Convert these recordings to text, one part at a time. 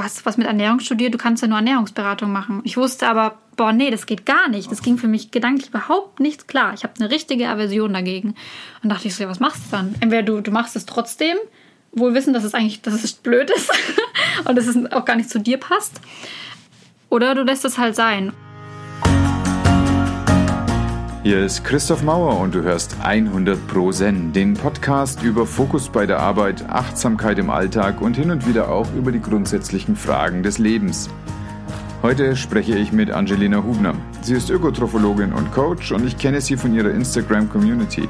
du hast was mit Ernährung studiert, du kannst ja nur Ernährungsberatung machen. Ich wusste aber, boah, nee, das geht gar nicht. Das ging für mich gedanklich überhaupt nicht klar. Ich habe eine richtige Aversion dagegen. Und dachte ich so, ja, was machst du dann? Entweder du, du machst es trotzdem, wohl wissen, dass es eigentlich, dass es blöd ist und dass es auch gar nicht zu dir passt. Oder du lässt es halt sein. Hier ist Christoph Mauer und du hörst 100 Pro Zen, den Podcast über Fokus bei der Arbeit, Achtsamkeit im Alltag und hin und wieder auch über die grundsätzlichen Fragen des Lebens. Heute spreche ich mit Angelina Hubner. Sie ist Ökotrophologin und Coach und ich kenne sie von ihrer Instagram-Community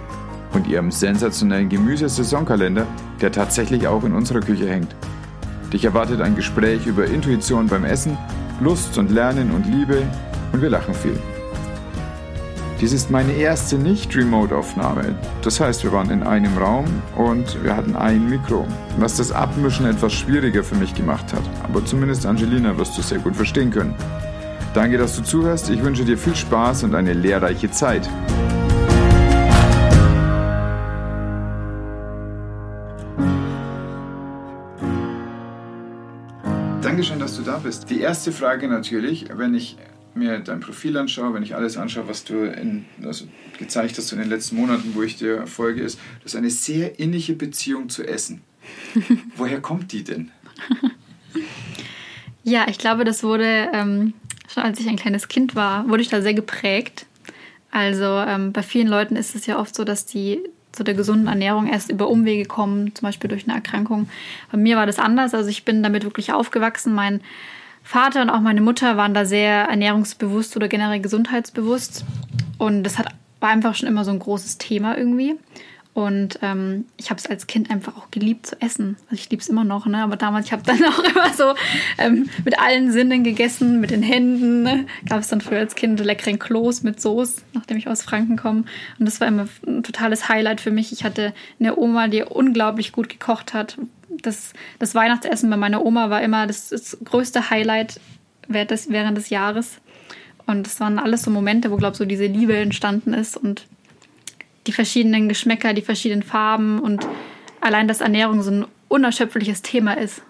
und ihrem sensationellen Gemüsesaisonkalender, der tatsächlich auch in unserer Küche hängt. Dich erwartet ein Gespräch über Intuition beim Essen, Lust und Lernen und Liebe und wir lachen viel. Dies ist meine erste Nicht-Remote-Aufnahme. Das heißt, wir waren in einem Raum und wir hatten ein Mikro, was das Abmischen etwas schwieriger für mich gemacht hat. Aber zumindest Angelina wirst du sehr gut verstehen können. Danke, dass du zuhörst. Ich wünsche dir viel Spaß und eine lehrreiche Zeit. Dankeschön, dass du da bist. Die erste Frage natürlich, wenn ich mir dein Profil anschaue, wenn ich alles anschaue, was du in, also gezeigt hast in den letzten Monaten, wo ich dir folge, ist, du hast eine sehr innige Beziehung zu Essen. Woher kommt die denn? Ja, ich glaube, das wurde ähm, schon als ich ein kleines Kind war, wurde ich da sehr geprägt. Also ähm, bei vielen Leuten ist es ja oft so, dass die zu der gesunden Ernährung erst über Umwege kommen, zum Beispiel durch eine Erkrankung. Bei mir war das anders. Also ich bin damit wirklich aufgewachsen. Mein Vater und auch meine Mutter waren da sehr ernährungsbewusst oder generell gesundheitsbewusst. Und das hat, war einfach schon immer so ein großes Thema irgendwie. Und ähm, ich habe es als Kind einfach auch geliebt zu essen. Also ich liebe es immer noch, ne? aber damals, ich habe dann auch immer so ähm, mit allen Sinnen gegessen, mit den Händen. Ne? Gab es dann früher als Kind leckeren Kloß mit Soße, nachdem ich aus Franken komme. Und das war immer ein totales Highlight für mich. Ich hatte eine Oma, die unglaublich gut gekocht hat, das, das Weihnachtsessen bei meiner Oma war immer das, das größte Highlight während des, während des Jahres. Und das waren alles so Momente, wo, glaube ich, so diese Liebe entstanden ist und die verschiedenen Geschmäcker, die verschiedenen Farben und allein, dass Ernährung so ein unerschöpfliches Thema ist.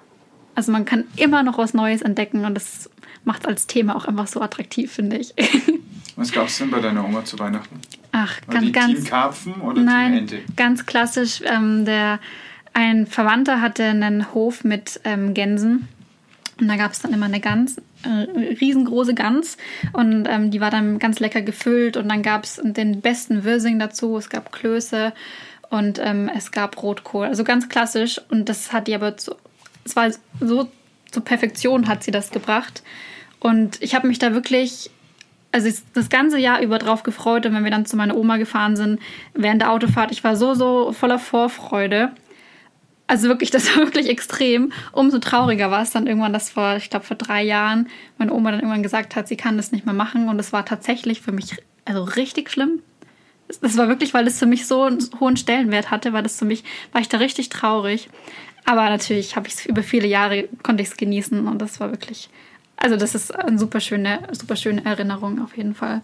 Also man kann immer noch was Neues entdecken und das macht es als Thema auch einfach so attraktiv, finde ich. Was gab es denn bei deiner Oma zu Weihnachten? Ach, War ganz, die ganz. Team Karpfen oder nein, Team Ente? ganz klassisch. Ähm, der ein Verwandter hatte einen Hof mit ähm, Gänsen. Und da gab es dann immer eine Gans, äh, riesengroße Gans. Und ähm, die war dann ganz lecker gefüllt. Und dann gab es den besten Würsing dazu. Es gab Klöße und ähm, es gab Rotkohl. Also ganz klassisch. Und das hat die aber zu, es war so zur Perfektion hat sie das gebracht. Und ich habe mich da wirklich also das ganze Jahr über drauf gefreut und wenn wir dann zu meiner Oma gefahren sind, während der Autofahrt, ich war so, so voller Vorfreude. Also wirklich, das war wirklich extrem. Umso trauriger war es dann irgendwann, dass vor, ich glaube, vor drei Jahren meine Oma dann irgendwann gesagt hat, sie kann das nicht mehr machen. Und es war tatsächlich für mich also richtig schlimm. Das war wirklich, weil es für mich so einen hohen Stellenwert hatte, weil das für mich, war ich da richtig traurig. Aber natürlich habe ich es über viele Jahre, konnte ich es genießen und das war wirklich, also das ist eine super schöne, super schöne Erinnerung auf jeden Fall.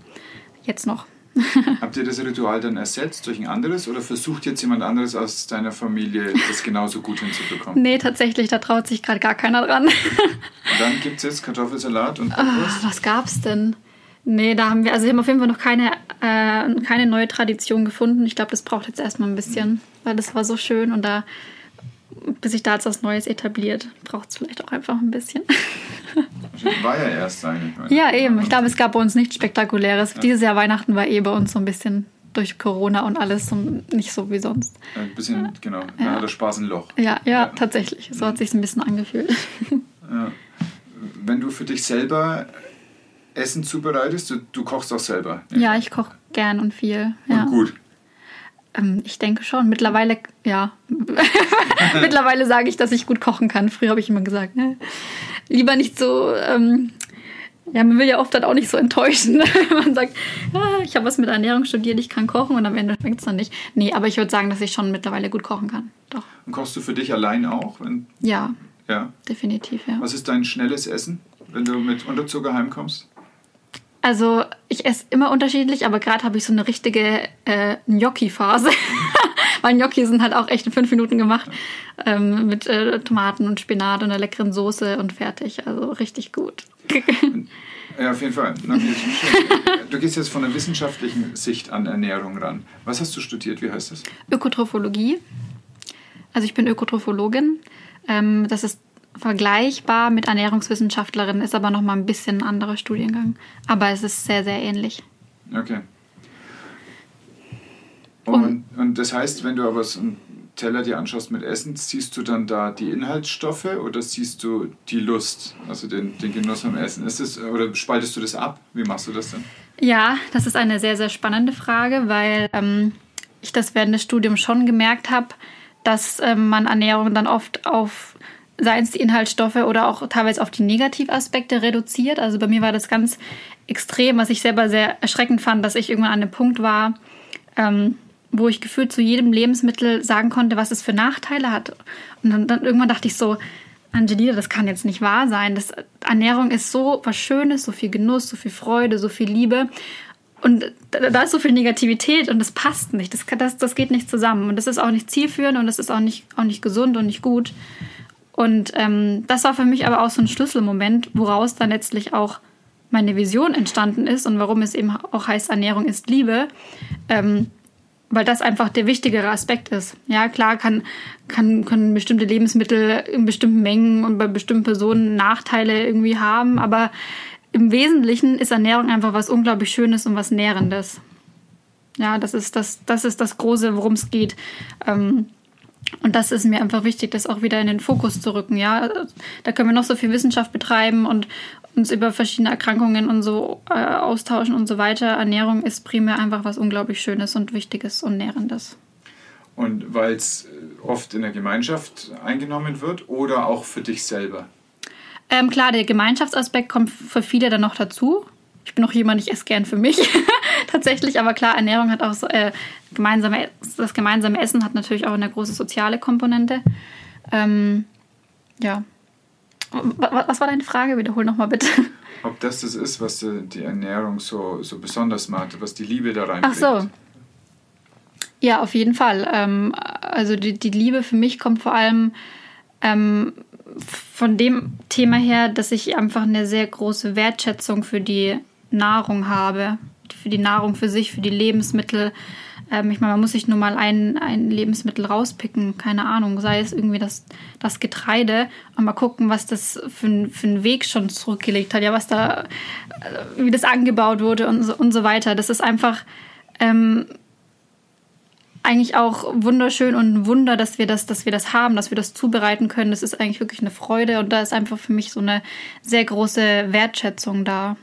Jetzt noch. Habt ihr das Ritual dann ersetzt durch ein anderes oder versucht jetzt jemand anderes aus deiner Familie das genauso gut hinzubekommen? Nee, tatsächlich, da traut sich gerade gar keiner dran. Und dann gibt es jetzt Kartoffelsalat und Ah, Bratwurst. was gab's denn? Nee, da haben wir, also wir haben auf jeden Fall noch keine, äh, keine neue Tradition gefunden. Ich glaube, das braucht jetzt erstmal ein bisschen, weil das war so schön und da, bis sich da jetzt was Neues etabliert, braucht es vielleicht auch einfach ein bisschen. War ja erst eigentlich. meine- Ja, eben. Ich glaube, es gab bei uns nichts Spektakuläres. Dieses Jahr Weihnachten war eh bei uns so ein bisschen durch Corona und alles so nicht so wie sonst. Ein bisschen, genau. Da hat der Spaß ein Loch. Ja, ja, Ja. tatsächlich. So hat sich ein bisschen angefühlt. Ja. Wenn du für dich selber Essen zubereitest, du, du kochst auch selber. Ja, ich koche gern und viel. Ja. Und gut. Ähm, ich denke schon. Mittlerweile, ja. Mittlerweile sage ich, dass ich gut kochen kann. Früher habe ich immer gesagt, ne? Lieber nicht so. Ähm, ja, man will ja oft dann auch nicht so enttäuschen, wenn man sagt, ah, ich habe was mit Ernährung studiert, ich kann kochen und am Ende schmeckt es dann nicht. Nee, aber ich würde sagen, dass ich schon mittlerweile gut kochen kann. Doch. Und kochst du für dich allein auch? Wenn, Ja, ja. definitiv, ja. Was ist dein schnelles Essen, wenn du mit Unterzucker heimkommst? Also ich esse immer unterschiedlich, aber gerade habe ich so eine richtige äh, Gnocchi-Phase. Weil Gnocchi sind halt auch echt in fünf Minuten gemacht. Ähm, mit äh, Tomaten und Spinat und einer leckeren Soße und fertig. Also richtig gut. Ja, auf jeden Fall. Du gehst jetzt von der wissenschaftlichen Sicht an Ernährung ran. Was hast du studiert? Wie heißt das? Ökotrophologie. Also ich bin Ökotrophologin. Ähm, das ist vergleichbar mit Ernährungswissenschaftlerin, ist aber nochmal ein bisschen ein anderer Studiengang. Aber es ist sehr, sehr ähnlich. Okay. Und, und das heißt, wenn du aber so einen Teller dir anschaust mit Essen, siehst du dann da die Inhaltsstoffe oder siehst du die Lust, also den, den Genuss am Essen? Ist das, oder spaltest du das ab? Wie machst du das denn? Ja, das ist eine sehr, sehr spannende Frage, weil ähm, ich das während des Studiums schon gemerkt habe, dass ähm, man Ernährung dann oft auf seien es die Inhaltsstoffe oder auch teilweise auf die Negativaspekte reduziert. Also bei mir war das ganz extrem, was ich selber sehr erschreckend fand, dass ich irgendwann an einem Punkt war, ähm, wo ich gefühlt zu jedem Lebensmittel sagen konnte, was es für Nachteile hat. Und dann, dann irgendwann dachte ich so, Angelina, das kann jetzt nicht wahr sein. Das, Ernährung ist so was Schönes, so viel Genuss, so viel Freude, so viel Liebe. Und da, da ist so viel Negativität und das passt nicht. Das, das, das geht nicht zusammen. Und das ist auch nicht zielführend und das ist auch nicht, auch nicht gesund und nicht gut. Und ähm, das war für mich aber auch so ein Schlüsselmoment, woraus dann letztlich auch meine Vision entstanden ist und warum es eben auch heißt, Ernährung ist Liebe. Ähm, weil das einfach der wichtigere Aspekt ist. Ja, klar kann, kann, können bestimmte Lebensmittel in bestimmten Mengen und bei bestimmten Personen Nachteile irgendwie haben, aber im Wesentlichen ist Ernährung einfach was unglaublich Schönes und was Nährendes. Ja, das ist das, das, ist das Große, worum es geht. Ähm, und das ist mir einfach wichtig, das auch wieder in den Fokus zu rücken. Ja, da können wir noch so viel Wissenschaft betreiben und uns über verschiedene Erkrankungen und so äh, austauschen und so weiter. Ernährung ist primär einfach was unglaublich Schönes und Wichtiges und Nährendes. Und weil es oft in der Gemeinschaft eingenommen wird oder auch für dich selber? Ähm, klar, der Gemeinschaftsaspekt kommt für viele dann noch dazu. Ich bin auch jemand, ich esse gern für mich tatsächlich, aber klar, Ernährung hat auch so, äh, gemeinsame, das gemeinsame Essen hat natürlich auch eine große soziale Komponente. Ähm, ja. Was war deine Frage? Wiederhol nochmal bitte. Ob das das ist, was die Ernährung so, so besonders macht, was die Liebe da rein Ach so. Ja, auf jeden Fall. Ähm, also die, die Liebe für mich kommt vor allem ähm, von dem Thema her, dass ich einfach eine sehr große Wertschätzung für die Nahrung habe. Für die Nahrung für sich, für die Lebensmittel. Ähm, ich meine, man muss sich nur mal ein, ein Lebensmittel rauspicken, keine Ahnung, sei es irgendwie das, das Getreide und mal gucken, was das für, für einen Weg schon zurückgelegt hat, ja, was da, äh, wie das angebaut wurde und so, und so weiter. Das ist einfach ähm, eigentlich auch wunderschön und ein Wunder, dass wir das, dass wir das haben, dass wir das zubereiten können. Das ist eigentlich wirklich eine Freude und da ist einfach für mich so eine sehr große Wertschätzung da.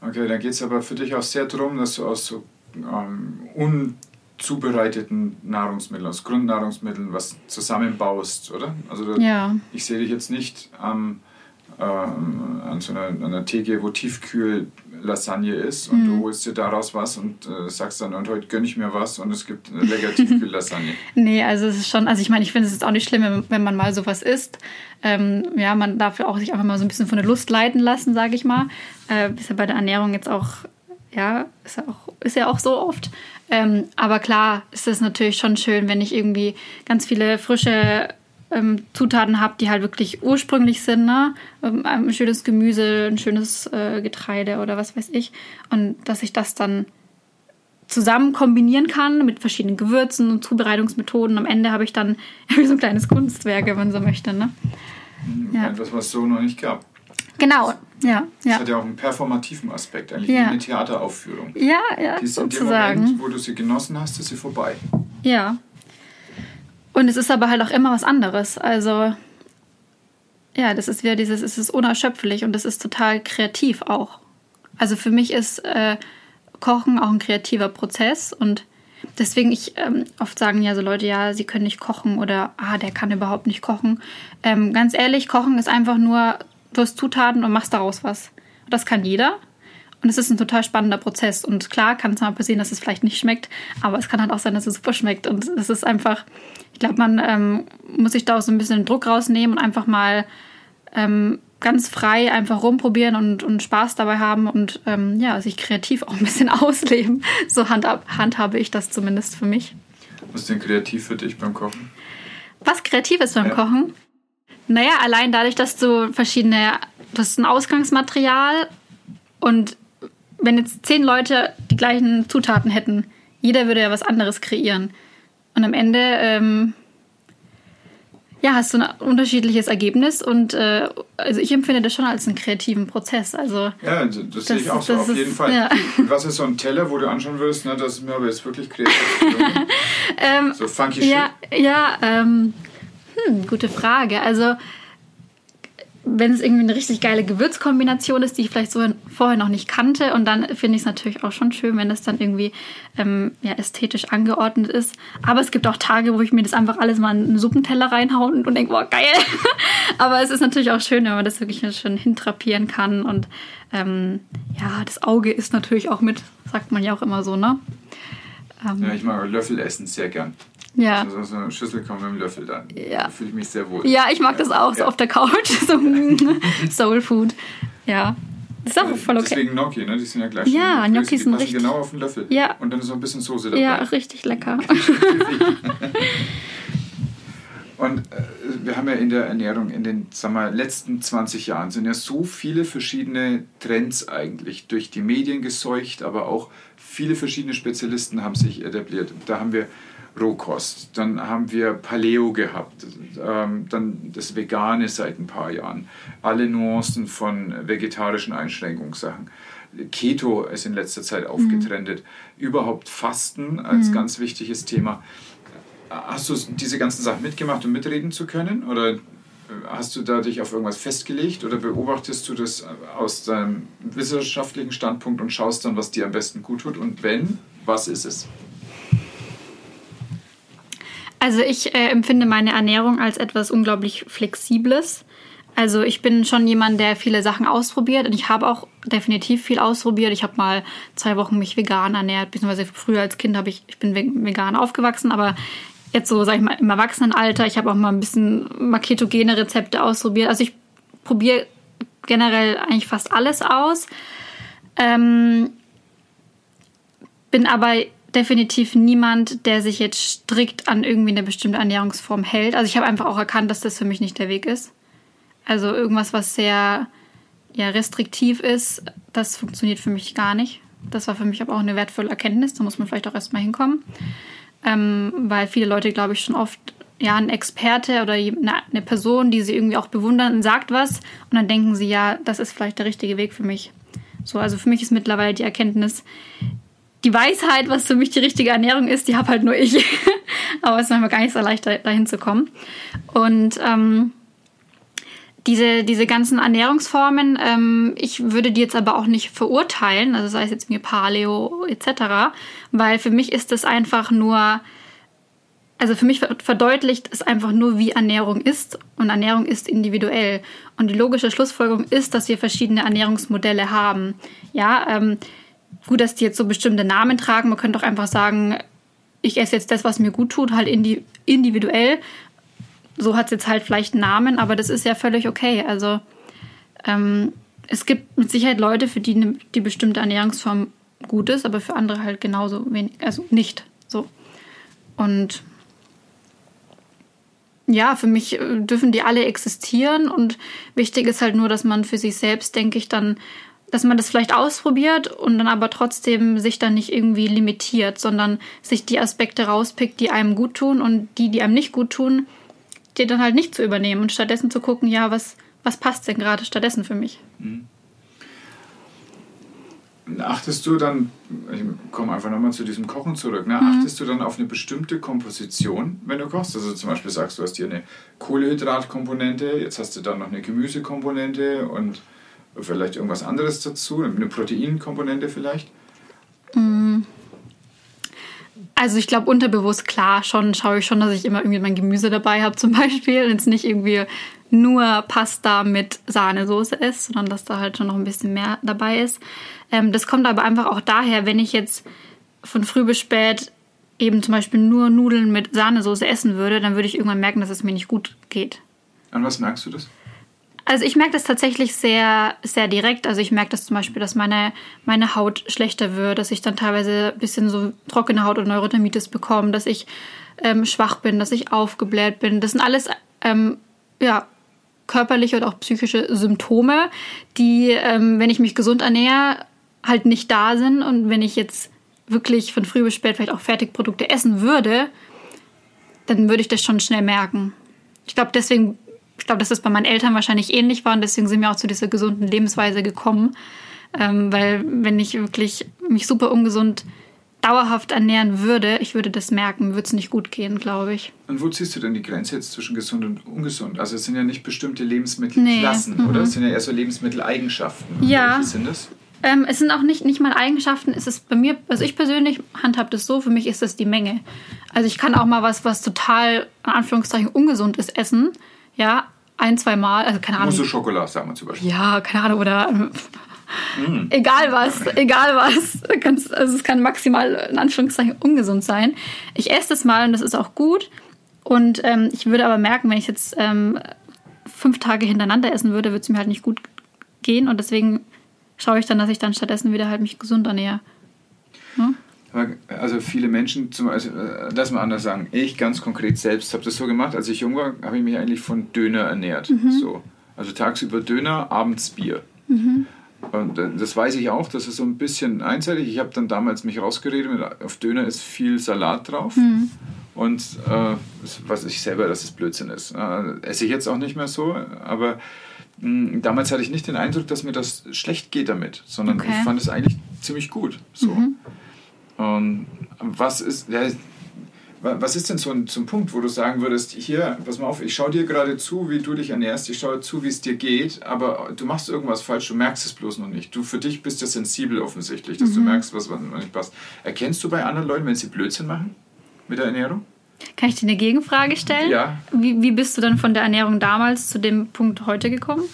Okay, dann geht es aber für dich auch sehr darum, dass du aus so ähm, unzubereiteten Nahrungsmitteln, aus Grundnahrungsmitteln was zusammenbaust, oder? Also da, ja. ich sehe dich jetzt nicht ähm, ähm, an so einer, einer Theke, wo Tiefkühl-Lasagne ist und mhm. du holst dir daraus was und äh, sagst dann, und heute gönne ich mir was und es gibt eine leckere Tiefkühl-Lasagne. nee, also es ist schon, also ich meine, ich finde es jetzt auch nicht schlimm, wenn man mal sowas isst. Ähm, ja, man darf auch sich einfach mal so ein bisschen von der Lust leiten lassen, sage ich mal. Äh, ist ja bei der Ernährung jetzt auch ja, ist ja auch, ist ja auch so oft. Ähm, aber klar ist es natürlich schon schön, wenn ich irgendwie ganz viele frische ähm, Zutaten habe, die halt wirklich ursprünglich sind. Ne? Ähm, ein schönes Gemüse, ein schönes äh, Getreide oder was weiß ich. Und dass ich das dann zusammen kombinieren kann mit verschiedenen Gewürzen und Zubereitungsmethoden. Am Ende habe ich dann so ein kleines Kunstwerk, wenn man so möchte. Ne? Ja. Etwas, was es so noch nicht gab. Genau, ja. Das hat ja auch einen performativen Aspekt, eigentlich ja. wie eine Theateraufführung. Ja, ja, die ist sozusagen. In dem Moment, wo du sie genossen hast, ist sie vorbei. Ja. Und es ist aber halt auch immer was anderes. Also, ja, das ist wieder dieses, es ist unerschöpflich und es ist total kreativ auch. Also für mich ist äh, Kochen auch ein kreativer Prozess und deswegen ich ähm, oft sagen ja so Leute, ja, sie können nicht kochen oder ah, der kann überhaupt nicht kochen. Ähm, ganz ehrlich, Kochen ist einfach nur du hast Zutaten und machst daraus was. Das kann jeder. Und es ist ein total spannender Prozess. Und klar kann es mal passieren, dass es vielleicht nicht schmeckt, aber es kann halt auch sein, dass es super schmeckt. Und es ist einfach, ich glaube, man ähm, muss sich da auch so ein bisschen den Druck rausnehmen und einfach mal ähm, ganz frei einfach rumprobieren und, und Spaß dabei haben und ähm, ja, sich kreativ auch ein bisschen ausleben. So handhab, handhabe ich das zumindest für mich. Was ist denn kreativ für dich beim Kochen? Was kreativ ist beim ja. Kochen? Naja, allein dadurch, dass du verschiedene, das ist ein Ausgangsmaterial und wenn jetzt zehn Leute die gleichen Zutaten hätten, jeder würde ja was anderes kreieren. Und am Ende ähm, ja, hast du ein unterschiedliches Ergebnis und äh, also ich empfinde das schon als einen kreativen Prozess. Also ja, das, das sehe ich auch so, auf ist, jeden Fall. Ja. Was ist so ein Teller, wo du anschauen würdest, ne, das ist mir aber jetzt wirklich kreativ ähm, So funky ja, shit. Ja, ähm, hm, gute Frage. Also wenn es irgendwie eine richtig geile Gewürzkombination ist, die ich vielleicht so vorher noch nicht kannte. Und dann finde ich es natürlich auch schon schön, wenn es dann irgendwie ähm, ja, ästhetisch angeordnet ist. Aber es gibt auch Tage, wo ich mir das einfach alles mal in einen Suppenteller reinhaue und, und denke, boah, geil. Aber es ist natürlich auch schön, wenn man das wirklich schön hintrapieren kann. Und ähm, ja, das Auge ist natürlich auch mit, sagt man ja auch immer so, ne? Ähm, ja, ich mag Löffel essen sehr gern. Ja. Also so eine Schüssel kommt mit dem Löffel dann. Ja. Da fühle ich mich sehr wohl. Ja, ich mag das auch, so auf der Couch. So Soul Food. Ja. Das ist auch voll okay. Deswegen Gnocchi, ne? Die sind ja gleich Ja, Gnocchi sind richtig. genau auf den Löffel. Ja. Und dann ist noch ein bisschen Soße dabei. Ja, richtig lecker. Und äh, wir haben ja in der Ernährung in den sagen wir, letzten 20 Jahren sind ja so viele verschiedene Trends eigentlich durch die Medien geseucht, aber auch viele verschiedene Spezialisten haben sich etabliert. Da haben wir Rohkost. Dann haben wir Paleo gehabt, ähm, dann das Vegane seit ein paar Jahren, alle Nuancen von vegetarischen Einschränkungssachen. Keto ist in letzter Zeit mhm. aufgetrendet. Mhm. Überhaupt Fasten als mhm. ganz wichtiges Thema. Hast du diese ganzen Sachen mitgemacht, um mitreden zu können? Oder hast du da dich auf irgendwas festgelegt? Oder beobachtest du das aus deinem wissenschaftlichen Standpunkt und schaust dann, was dir am besten gut tut? Und wenn, was ist es? Also ich äh, empfinde meine Ernährung als etwas unglaublich Flexibles. Also ich bin schon jemand, der viele Sachen ausprobiert und ich habe auch definitiv viel ausprobiert. Ich habe mal zwei Wochen mich vegan ernährt, beziehungsweise früher als Kind habe ich, ich bin vegan aufgewachsen, aber jetzt so, sag ich mal, im Erwachsenenalter, ich habe auch mal ein bisschen maketogene Rezepte ausprobiert. Also ich probiere generell eigentlich fast alles aus. Ähm, bin aber definitiv niemand, der sich jetzt strikt an irgendwie eine bestimmte Ernährungsform hält. Also ich habe einfach auch erkannt, dass das für mich nicht der Weg ist. Also irgendwas, was sehr ja, restriktiv ist, das funktioniert für mich gar nicht. Das war für mich aber auch eine wertvolle Erkenntnis. Da muss man vielleicht auch erstmal hinkommen. Ähm, weil viele Leute, glaube ich, schon oft ja, ein Experte oder eine Person, die sie irgendwie auch bewundern, sagt was und dann denken sie, ja, das ist vielleicht der richtige Weg für mich. So, also für mich ist mittlerweile die Erkenntnis, die Weisheit, was für mich die richtige Ernährung ist, die habe halt nur ich. Aber es ist manchmal gar nicht so leicht, dahin zu kommen. Und ähm, diese, diese ganzen Ernährungsformen, ähm, ich würde die jetzt aber auch nicht verurteilen, also sei es jetzt mir Paleo etc., weil für mich ist das einfach nur, also für mich verdeutlicht es einfach nur, wie Ernährung ist und Ernährung ist individuell. Und die logische Schlussfolgerung ist, dass wir verschiedene Ernährungsmodelle haben. Ja, ähm, gut, dass die jetzt so bestimmte Namen tragen. Man könnte auch einfach sagen, ich esse jetzt das, was mir gut tut, halt individuell. So hat es jetzt halt vielleicht einen Namen, aber das ist ja völlig okay. Also ähm, es gibt mit Sicherheit Leute, für die eine, die bestimmte Ernährungsform gut ist, aber für andere halt genauso wenig, also nicht so. Und ja, für mich äh, dürfen die alle existieren und wichtig ist halt nur, dass man für sich selbst, denke ich, dann dass man das vielleicht ausprobiert und dann aber trotzdem sich dann nicht irgendwie limitiert, sondern sich die Aspekte rauspickt, die einem gut tun und die, die einem nicht gut tun, die dann halt nicht zu übernehmen und stattdessen zu gucken, ja, was, was passt denn gerade stattdessen für mich? Mhm. Achtest du dann, ich komme einfach nochmal zu diesem Kochen zurück, ne? Mhm. achtest du dann auf eine bestimmte Komposition, wenn du kochst? Also zum Beispiel sagst du, hast hier eine Kohlenhydratkomponente, jetzt hast du dann noch eine Gemüsekomponente und Vielleicht irgendwas anderes dazu? Eine Proteinkomponente vielleicht? Also ich glaube unterbewusst klar schon schaue ich schon, dass ich immer irgendwie mein Gemüse dabei habe zum Beispiel und es nicht irgendwie nur Pasta mit Sahnesoße ist, sondern dass da halt schon noch ein bisschen mehr dabei ist. Ähm, das kommt aber einfach auch daher, wenn ich jetzt von früh bis spät eben zum Beispiel nur Nudeln mit Sahnesoße essen würde, dann würde ich irgendwann merken, dass es mir nicht gut geht. An was merkst du das? Also ich merke das tatsächlich sehr, sehr direkt. Also ich merke das zum Beispiel, dass meine, meine Haut schlechter wird, dass ich dann teilweise ein bisschen so trockene Haut und Neurodermitis bekomme, dass ich ähm, schwach bin, dass ich aufgebläht bin. Das sind alles ähm, ja, körperliche und auch psychische Symptome, die, ähm, wenn ich mich gesund ernähre, halt nicht da sind. Und wenn ich jetzt wirklich von früh bis spät vielleicht auch Fertigprodukte essen würde, dann würde ich das schon schnell merken. Ich glaube, deswegen ich glaube, dass das bei meinen Eltern wahrscheinlich ähnlich war und deswegen sind wir auch zu dieser gesunden Lebensweise gekommen. Ähm, weil wenn ich wirklich mich super ungesund dauerhaft ernähren würde, ich würde das merken, würde es nicht gut gehen, glaube ich. Und wo ziehst du denn die Grenze jetzt zwischen gesund und ungesund? Also es sind ja nicht bestimmte Lebensmittelklassen, nee. oder? Es sind ja eher so Lebensmitteleigenschaften. Ja. Welche sind das? Ähm, es sind auch nicht, nicht mal Eigenschaften, es ist bei mir, also ich persönlich handhabe das so, für mich ist das die Menge. Also ich kann auch mal was, was total, in Anführungszeichen, ungesund ist, essen ja, ein, zwei Mal, also keine Ahnung. Mousse Schokolade, sagen wir zum Beispiel. Ja, keine Ahnung, oder mm. egal was, egal was. Also es kann maximal in Anführungszeichen ungesund sein. Ich esse das mal und das ist auch gut. Und ähm, ich würde aber merken, wenn ich jetzt ähm, fünf Tage hintereinander essen würde, würde es mir halt nicht gut gehen. Und deswegen schaue ich dann, dass ich dann stattdessen wieder halt mich gesund ernähre. Hm? Also viele Menschen, zum, also, lass mal anders sagen, ich ganz konkret selbst habe das so gemacht, als ich jung war, habe ich mich eigentlich von Döner ernährt. Mhm. So. Also tagsüber Döner, abends Bier. Mhm. Und äh, das weiß ich auch, das ist so ein bisschen einseitig. Ich habe dann damals mich rausgeredet, mit, auf Döner ist viel Salat drauf. Mhm. Und äh, das weiß ich selber, dass es Blödsinn ist. Äh, esse ich jetzt auch nicht mehr so, aber mh, hm, damals hatte ich nicht den Eindruck, dass mir das schlecht geht damit, sondern okay. ich fand es eigentlich ziemlich gut. So. Mhm. Und was ist, ja, was ist denn so ein, so ein Punkt, wo du sagen würdest, hier, pass mal auf, ich schaue dir gerade zu, wie du dich ernährst, ich schaue zu, wie es dir geht, aber du machst irgendwas falsch, du merkst es bloß noch nicht. Du für dich bist ja sensibel offensichtlich, dass mhm. du merkst, was, was nicht passt. Erkennst du bei anderen Leuten, wenn sie Blödsinn machen mit der Ernährung? Kann ich dir eine Gegenfrage stellen? Ja. Wie, wie bist du dann von der Ernährung damals zu dem Punkt heute gekommen?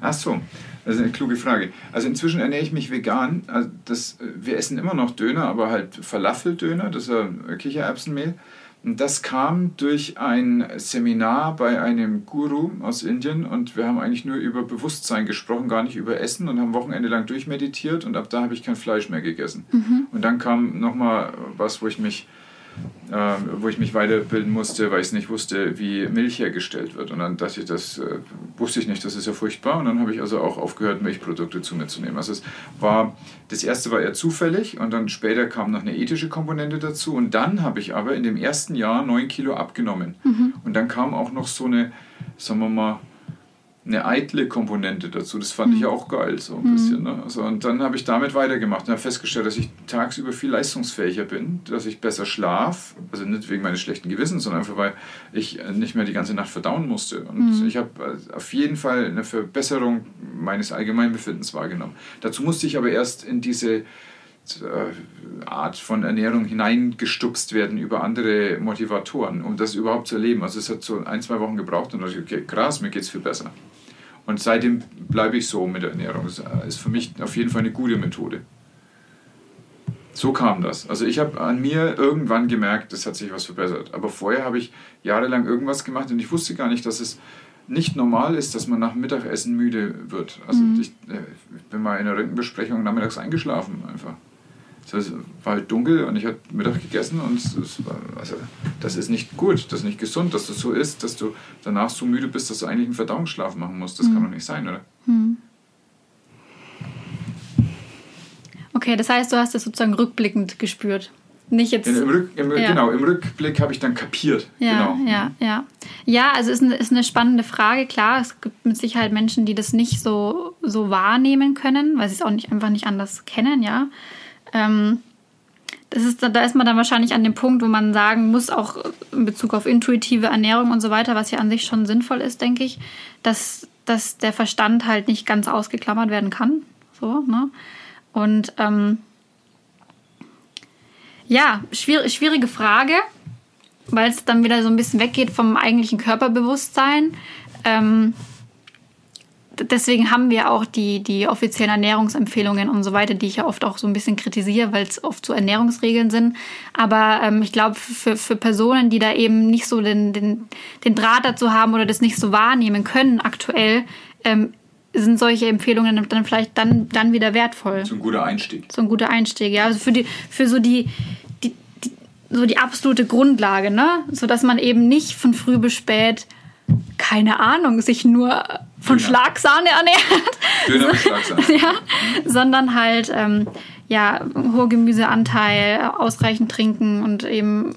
Ach so. Das ist eine kluge Frage. Also inzwischen ernähre ich mich vegan. Also das, wir essen immer noch Döner, aber halt Falafeldöner, das ist ja Kichererbsenmehl. Und das kam durch ein Seminar bei einem Guru aus Indien und wir haben eigentlich nur über Bewusstsein gesprochen, gar nicht über Essen und haben Wochenende lang durchmeditiert und ab da habe ich kein Fleisch mehr gegessen. Mhm. Und dann kam nochmal was, wo ich mich äh, wo ich mich weiterbilden musste, weil ich es nicht wusste, wie Milch hergestellt wird. Und dann dachte ich, das äh, wusste ich nicht, das ist ja furchtbar. Und dann habe ich also auch aufgehört, Milchprodukte zu mir zu nehmen. Also es war, das erste war eher zufällig und dann später kam noch eine ethische Komponente dazu. Und dann habe ich aber in dem ersten Jahr neun Kilo abgenommen. Mhm. Und dann kam auch noch so eine, sagen wir mal, eine eitle Komponente dazu. Das fand mhm. ich auch geil, so ein mhm. bisschen. Ne? Also, und dann habe ich damit weitergemacht und habe festgestellt, dass ich tagsüber viel leistungsfähiger bin, dass ich besser schlaf, also nicht wegen meines schlechten Gewissens, sondern einfach, weil ich nicht mehr die ganze Nacht verdauen musste. Und mhm. ich habe äh, auf jeden Fall eine Verbesserung meines Allgemeinbefindens wahrgenommen. Dazu musste ich aber erst in diese äh, Art von Ernährung hineingestupst werden über andere Motivatoren, um das überhaupt zu erleben. Also es hat so ein, zwei Wochen gebraucht und dachte ich, okay, krass, mir geht es viel besser. Und seitdem bleibe ich so mit der Ernährung. Das ist für mich auf jeden Fall eine gute Methode. So kam das. Also ich habe an mir irgendwann gemerkt, es hat sich was verbessert. Aber vorher habe ich jahrelang irgendwas gemacht und ich wusste gar nicht, dass es nicht normal ist, dass man nach Mittagessen müde wird. Also mhm. ich, äh, ich bin mal in einer Röntgenbesprechung nachmittags eingeschlafen einfach. Es war halt dunkel und ich hatte Mittag gegessen und war, also, das ist nicht gut, das ist nicht gesund, dass das so ist, dass du danach so müde bist, dass du eigentlich einen Verdauungsschlaf machen musst. Das hm. kann doch nicht sein, oder? Hm. Okay, das heißt, du hast das sozusagen rückblickend gespürt. Nicht jetzt. Im Rück, im, ja. Genau, im Rückblick habe ich dann kapiert. Ja, genau. ja, ja. Ja, also ist eine, ist eine spannende Frage. Klar, es gibt mit Sicherheit Menschen, die das nicht so, so wahrnehmen können, weil sie es auch nicht, einfach nicht anders kennen, ja. Ähm, das ist, da ist man dann wahrscheinlich an dem Punkt, wo man sagen muss, auch in Bezug auf intuitive Ernährung und so weiter, was ja an sich schon sinnvoll ist, denke ich, dass, dass der Verstand halt nicht ganz ausgeklammert werden kann. So, ne? Und ähm, ja, schwierig, schwierige Frage, weil es dann wieder so ein bisschen weggeht vom eigentlichen Körperbewusstsein. Ähm, deswegen haben wir auch die, die offiziellen Ernährungsempfehlungen und so weiter, die ich ja oft auch so ein bisschen kritisiere, weil es oft so Ernährungsregeln sind. Aber ähm, ich glaube, für, für Personen, die da eben nicht so den, den, den Draht dazu haben oder das nicht so wahrnehmen können aktuell, ähm, sind solche Empfehlungen dann vielleicht dann, dann wieder wertvoll. So ein guter Einstieg. So ein guter Einstieg, ja. Also für die, für so die, die, die so die absolute Grundlage, ne? So dass man eben nicht von früh bis spät, keine Ahnung, sich nur von Döner. Schlagsahne ernährt. Döner mit Schlagsahne. ja, sondern halt ähm, ja, hoher Gemüseanteil, ausreichend trinken und eben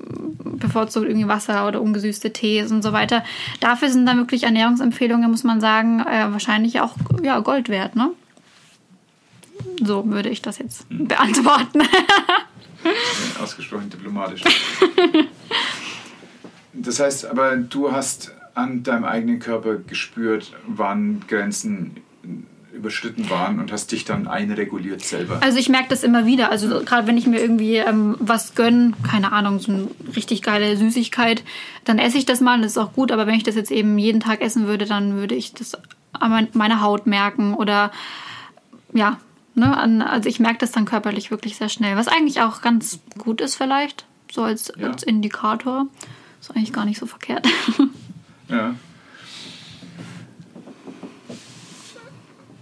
bevorzugt irgendwie Wasser oder ungesüßte Tees und so weiter. Dafür sind dann wirklich Ernährungsempfehlungen, muss man sagen, äh, wahrscheinlich auch ja, Gold wert, ne? So würde ich das jetzt beantworten. Ausgesprochen diplomatisch. Das heißt aber, du hast an deinem eigenen Körper gespürt, wann Grenzen überschritten waren und hast dich dann einreguliert selber. Also ich merke das immer wieder. Also gerade wenn ich mir irgendwie ähm, was gönne, keine Ahnung, so eine richtig geile Süßigkeit, dann esse ich das mal, das ist auch gut. Aber wenn ich das jetzt eben jeden Tag essen würde, dann würde ich das an mein- meiner Haut merken oder ja, ne, also ich merke das dann körperlich wirklich sehr schnell. Was eigentlich auch ganz gut ist vielleicht, so als, Ja. als Indikator. Ist eigentlich gar nicht so verkehrt. Ja.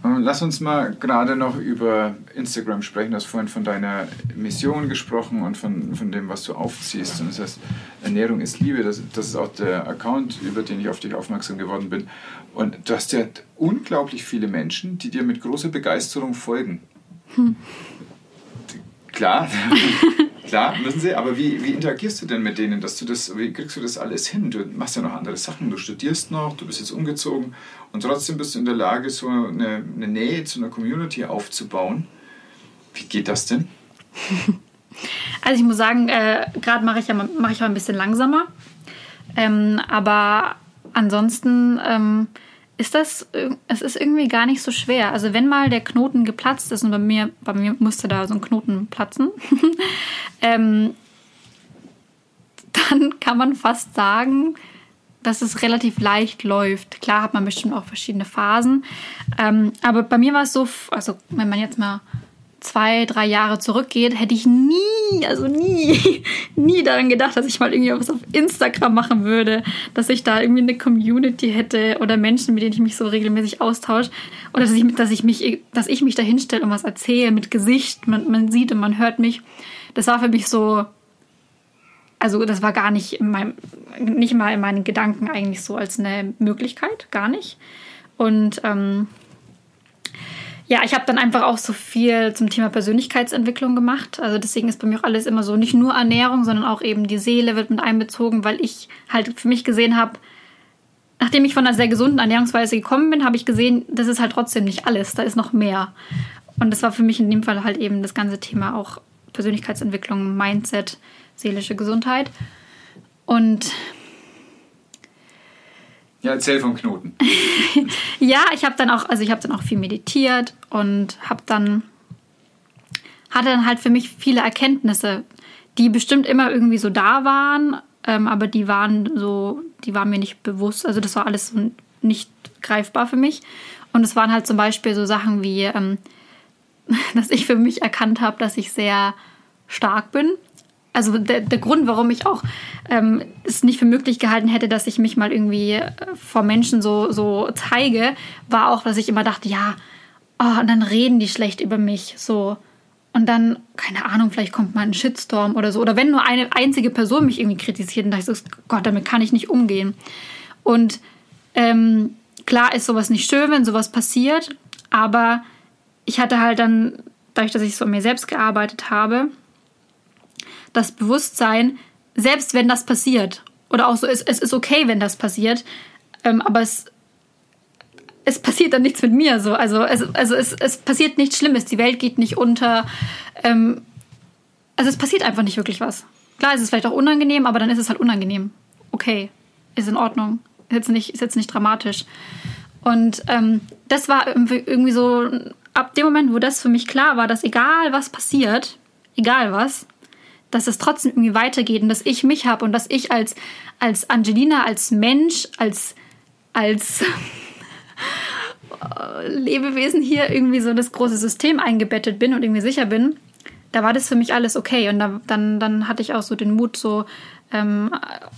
Lass uns mal gerade noch über Instagram sprechen. Du hast vorhin von deiner Mission gesprochen und von, von dem, was du aufziehst. Und das heißt, Ernährung ist Liebe. Das, das ist auch der Account, über den ich auf dich aufmerksam geworden bin. Und du hast ja unglaublich viele Menschen, die dir mit großer Begeisterung folgen. Klar, klar, müssen sie. Aber wie, wie interagierst du denn mit denen, dass du das, wie kriegst du das alles hin? Du machst ja noch andere Sachen, du studierst noch, du bist jetzt umgezogen und trotzdem bist du in der Lage, so eine, eine Nähe zu einer Community aufzubauen. Wie geht das denn? Also ich muss sagen, äh, gerade mache ich ja mache ich mal ein bisschen langsamer. Ähm, aber ansonsten ähm, ist das, irg- es ist irgendwie gar nicht so schwer. Also wenn mal der Knoten geplatzt ist und bei mir, bei mir musste da so ein Knoten platzen, ähm, dann kann man fast sagen, dass es relativ leicht läuft. Klar hat man bestimmt auch verschiedene Phasen. Ähm, aber bei mir war es so, also wenn man jetzt mal zwei, drei Jahre zurückgeht, hätte ich nie, also nie, nie daran gedacht, dass ich mal irgendwie was auf Instagram machen würde, dass ich da irgendwie eine Community hätte oder Menschen, mit denen ich mich so regelmäßig austausche oder dass ich, dass ich mich, dass ich mich da hinstelle und was erzähle mit Gesicht, man, man sieht und man hört mich. Das war für mich so, also das war gar nicht in meinem, nicht mal in meinen Gedanken eigentlich so als eine Möglichkeit, gar nicht. Und ähm, ja, ich habe dann einfach auch so viel zum Thema Persönlichkeitsentwicklung gemacht. Also deswegen ist bei mir auch alles immer so, nicht nur Ernährung, sondern auch eben die Seele wird mit einbezogen, weil ich halt für mich gesehen habe, nachdem ich von einer sehr gesunden Ernährungsweise gekommen bin, habe ich gesehen, das ist halt trotzdem nicht alles, da ist noch mehr. Und das war für mich in dem Fall halt eben das ganze Thema auch Persönlichkeitsentwicklung, Mindset, seelische Gesundheit. Und Ja, erzähl vom Knoten. Ja, ich habe dann auch, also ich habe dann auch viel meditiert und habe dann hatte dann halt für mich viele Erkenntnisse, die bestimmt immer irgendwie so da waren, ähm, aber die waren so, die waren mir nicht bewusst. Also das war alles so nicht greifbar für mich. Und es waren halt zum Beispiel so Sachen wie, ähm, dass ich für mich erkannt habe, dass ich sehr stark bin. Also der, der Grund, warum ich auch ähm, es nicht für möglich gehalten hätte, dass ich mich mal irgendwie äh, vor Menschen so, so zeige, war auch, dass ich immer dachte, ja, oh, und dann reden die schlecht über mich, so. Und dann, keine Ahnung, vielleicht kommt mal ein Shitstorm oder so. Oder wenn nur eine einzige Person mich irgendwie kritisiert, dann dachte ich so, Gott, damit kann ich nicht umgehen. Und ähm, klar ist sowas nicht schön, wenn sowas passiert, aber ich hatte halt dann, dadurch, dass ich so an mir selbst gearbeitet habe, das Bewusstsein, selbst wenn das passiert, oder auch so, es, es ist okay, wenn das passiert, ähm, aber es, es passiert dann nichts mit mir. So. Also, es, also es, es passiert nichts Schlimmes, die Welt geht nicht unter. Ähm, also es passiert einfach nicht wirklich was. Klar, es ist vielleicht auch unangenehm, aber dann ist es halt unangenehm. Okay, ist in Ordnung. Ist jetzt nicht, ist jetzt nicht dramatisch. Und ähm, das war irgendwie irgendwie so, ab dem Moment, wo das für mich klar war, dass egal was passiert, egal was, dass es trotzdem irgendwie weitergeht und dass ich mich habe und dass ich als, als Angelina, als Mensch, als, als Lebewesen hier irgendwie so das große System eingebettet bin und irgendwie sicher bin, da war das für mich alles okay. Und da, dann, dann hatte ich auch so den Mut, so ähm,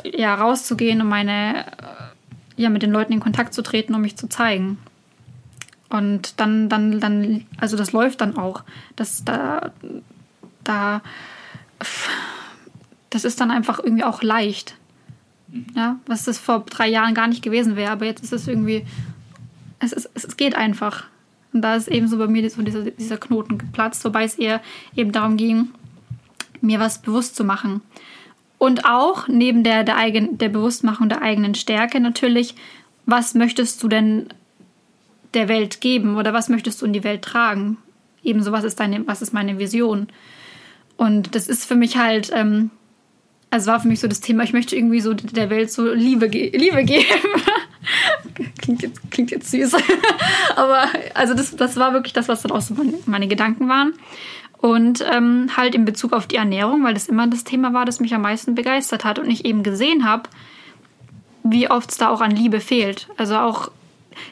ja, rauszugehen und meine, äh, ja, mit den Leuten in Kontakt zu treten, um mich zu zeigen. Und dann, dann, dann, also das läuft dann auch. Das da, da, das ist dann einfach irgendwie auch leicht. Ja, was das vor drei Jahren gar nicht gewesen wäre, aber jetzt ist es irgendwie, es, ist, es geht einfach. Und da ist eben so bei mir so dieser, dieser Knoten geplatzt, wobei es eher eben darum ging, mir was bewusst zu machen. Und auch neben der, der, eigen, der Bewusstmachung der eigenen Stärke natürlich, was möchtest du denn der Welt geben oder was möchtest du in die Welt tragen? Ebenso, was ist deine, was ist meine Vision? Und das ist für mich halt, ähm, also war für mich so das Thema, ich möchte irgendwie so der Welt so Liebe, Liebe geben. klingt, jetzt, klingt jetzt süß. Aber also das, das war wirklich das, was dann auch so meine, meine Gedanken waren. Und ähm, halt in Bezug auf die Ernährung, weil das immer das Thema war, das mich am meisten begeistert hat und ich eben gesehen habe, wie oft es da auch an Liebe fehlt. Also auch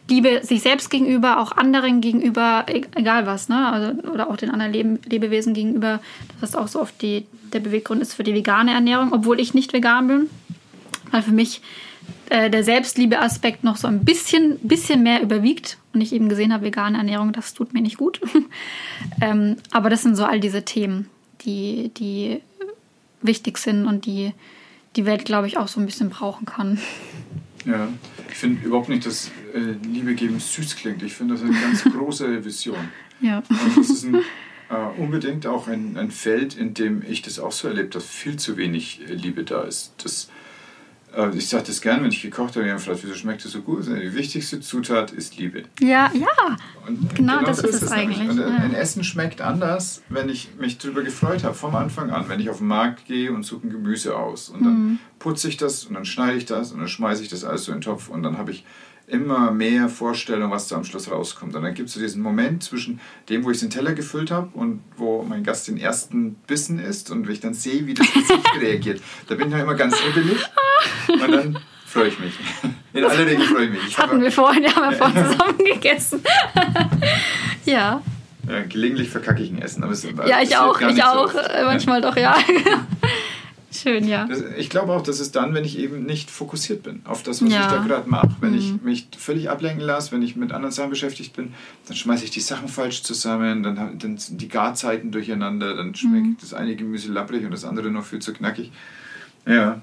Liebe sich selbst gegenüber, auch anderen gegenüber, e-, egal was, ne? Also, oder auch den anderen Leben, Lebewesen gegenüber, das auch so oft die, der Beweggrund ist für die vegane Ernährung, obwohl ich nicht vegan bin. Weil für mich äh, der Selbstliebe-Aspekt noch so ein bisschen, bisschen mehr überwiegt und ich eben gesehen habe, vegane Ernährung, das tut mir nicht gut. ähm, aber das sind so all diese Themen, die, die wichtig sind und die die Welt, glaube ich, auch so ein bisschen brauchen kann. Ja, ich finde überhaupt nicht, dass äh, Liebe geben süß klingt. Ich finde das eine ganz große Vision. Ja. Und das ist ein, äh, unbedingt auch ein, ein Feld, in dem ich das auch so erlebt, dass viel zu wenig äh, Liebe da ist. Das, äh, ich sage das gerne, wenn ich gekocht habe, jemand fragt, wieso schmeckt das so gut? Die wichtigste Zutat ist Liebe. Ja, ja. Und genau, genau das, das, ist es eigentlich. Und ein Essen schmeckt anders, wenn ich mich darüber gefreut habe, vom Anfang an. Wenn ich auf den Markt gehe und suche ein Gemüse aus. Und dann mhm. putze ich das und dann schneide ich das und dann schmeiße ich das alles so in den Topf und dann habe ich immer mehr Vorstellung, was da am Schluss rauskommt. Und dann gibt es so diesen Moment zwischen dem, wo ich den Teller gefüllt habe und wo mein Gast den ersten Bissen isst und ich dann sehe, wie das Gesicht reagiert. Da bin ich dann immer ganz hibbelig und dann freue ich mich. In aller Regel freue ich mich. Ich hatten wir vorhin, ja, haben wir vorhin zusammen gegessen. ja. Ja, gelegentlich verkacke ich ein Essen. Aber es, ja, ich auch, ich auch. So Manchmal doch, ja. Schön, ja. Das, ich glaube auch, dass es dann, wenn ich eben nicht fokussiert bin auf das, was ja. ich da gerade mache, wenn mhm. ich mich völlig ablenken lasse, wenn ich mit anderen Sachen beschäftigt bin, dann schmeiße ich die Sachen falsch zusammen, dann, dann sind die Garzeiten durcheinander, dann schmeckt mhm. das eine Gemüse labbrig und das andere noch viel zu knackig. Ja.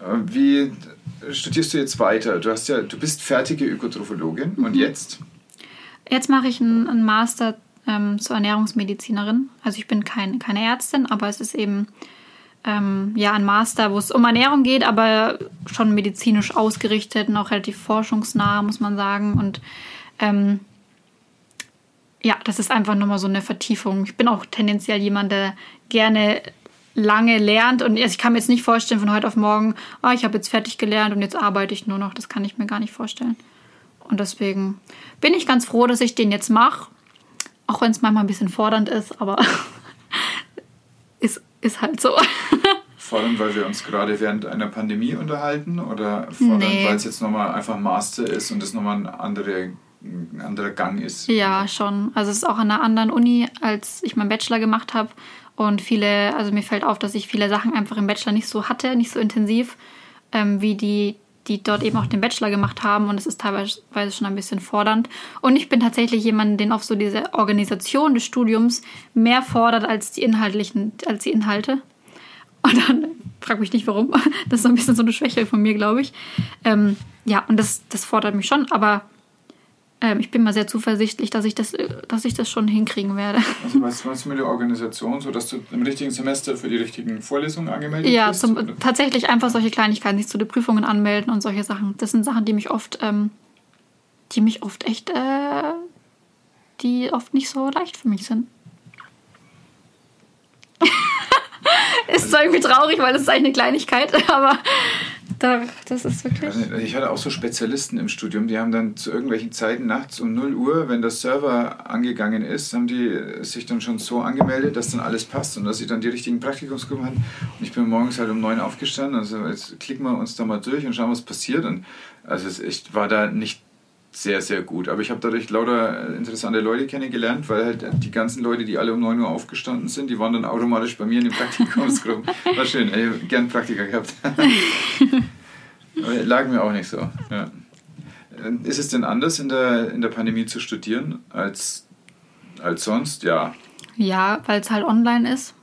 Äh, wie studierst du jetzt weiter? Du, hast ja, du bist fertige Ökotrophologin mhm. und jetzt? Jetzt mache ich einen Master ähm, zur Ernährungsmedizinerin. Also ich bin kein, keine Ärztin, aber es ist eben ähm, ja ein Master, wo es um Ernährung geht, aber schon medizinisch ausgerichtet und auch relativ forschungsnah, muss man sagen. Und ähm, ja, das ist einfach nochmal so eine Vertiefung. Ich bin auch tendenziell jemand, der gerne lange lernt und also ich kann mir jetzt nicht vorstellen von heute auf morgen, oh, ich habe jetzt fertig gelernt und jetzt arbeite ich nur noch. Das kann ich mir gar nicht vorstellen. Und deswegen bin ich ganz froh, dass ich den jetzt mache auch wenn es manchmal ein bisschen fordernd ist, aber ist, ist halt so. Fordernd, weil wir uns gerade während einer Pandemie unterhalten oder fordernd, nee. weil es jetzt nochmal einfach Master ist und es nochmal ein, andere, ein anderer Gang ist? Ja, schon. Also es ist auch an einer anderen Uni, als ich meinen Bachelor gemacht habe. Und viele, also mir fällt auf, dass ich viele Sachen einfach im Bachelor nicht so hatte, nicht so intensiv, ähm, wie die die dort eben auch den Bachelor gemacht haben und es ist teilweise schon ein bisschen fordernd. Und ich bin tatsächlich jemand, den oft so diese Organisation des Studiums mehr fordert als die inhaltlichen, als die Inhalte. Und dann frag mich nicht warum. Das ist ein bisschen so eine Schwäche von mir, glaube ich. Ähm, ja, und das, das fordert mich schon, aber ähm, ich bin mal sehr zuversichtlich, dass ich das, äh, dass ich das schon hinkriegen werde. Also was meinst du mit der Organisation, so dass du im richtigen Semester für die richtigen Vorlesungen angemeldet ja, bist? Ja, tatsächlich einfach solche Kleinigkeiten, sich zu den Prüfungen anmelden und solche Sachen. Das sind Sachen, die mich oft, ähm, die mich oft echt, äh, die oft nicht so leicht für mich sind. ist zwar irgendwie traurig, weil es ist eigentlich eine Kleinigkeit, aber da, das ist wirklich. Ich hatte auch so Spezialisten im Studium, die haben dann zu irgendwelchen Zeiten nachts um 0 Uhr, wenn der Server angegangen ist, haben die sich dann schon so angemeldet, dass dann alles passt und dass sie dann die richtigen Praktikumsgruppen hatten. Und ich bin morgens halt um 9 Uhr aufgestanden, also jetzt klicken wir uns da mal durch und schauen, was passiert. Und also ich war da nicht sehr, sehr gut. Aber ich habe dadurch lauter interessante Leute kennengelernt, weil halt die ganzen Leute, die alle um 9 Uhr aufgestanden sind, die waren dann automatisch bei mir in den Praktikumsgruppen. War schön, ich habe gern Praktiker gehabt. Aber lag mir auch nicht so. Ja. Äh, ist es denn anders in der, in der Pandemie zu studieren als, als sonst? Ja. Ja, weil es halt online ist.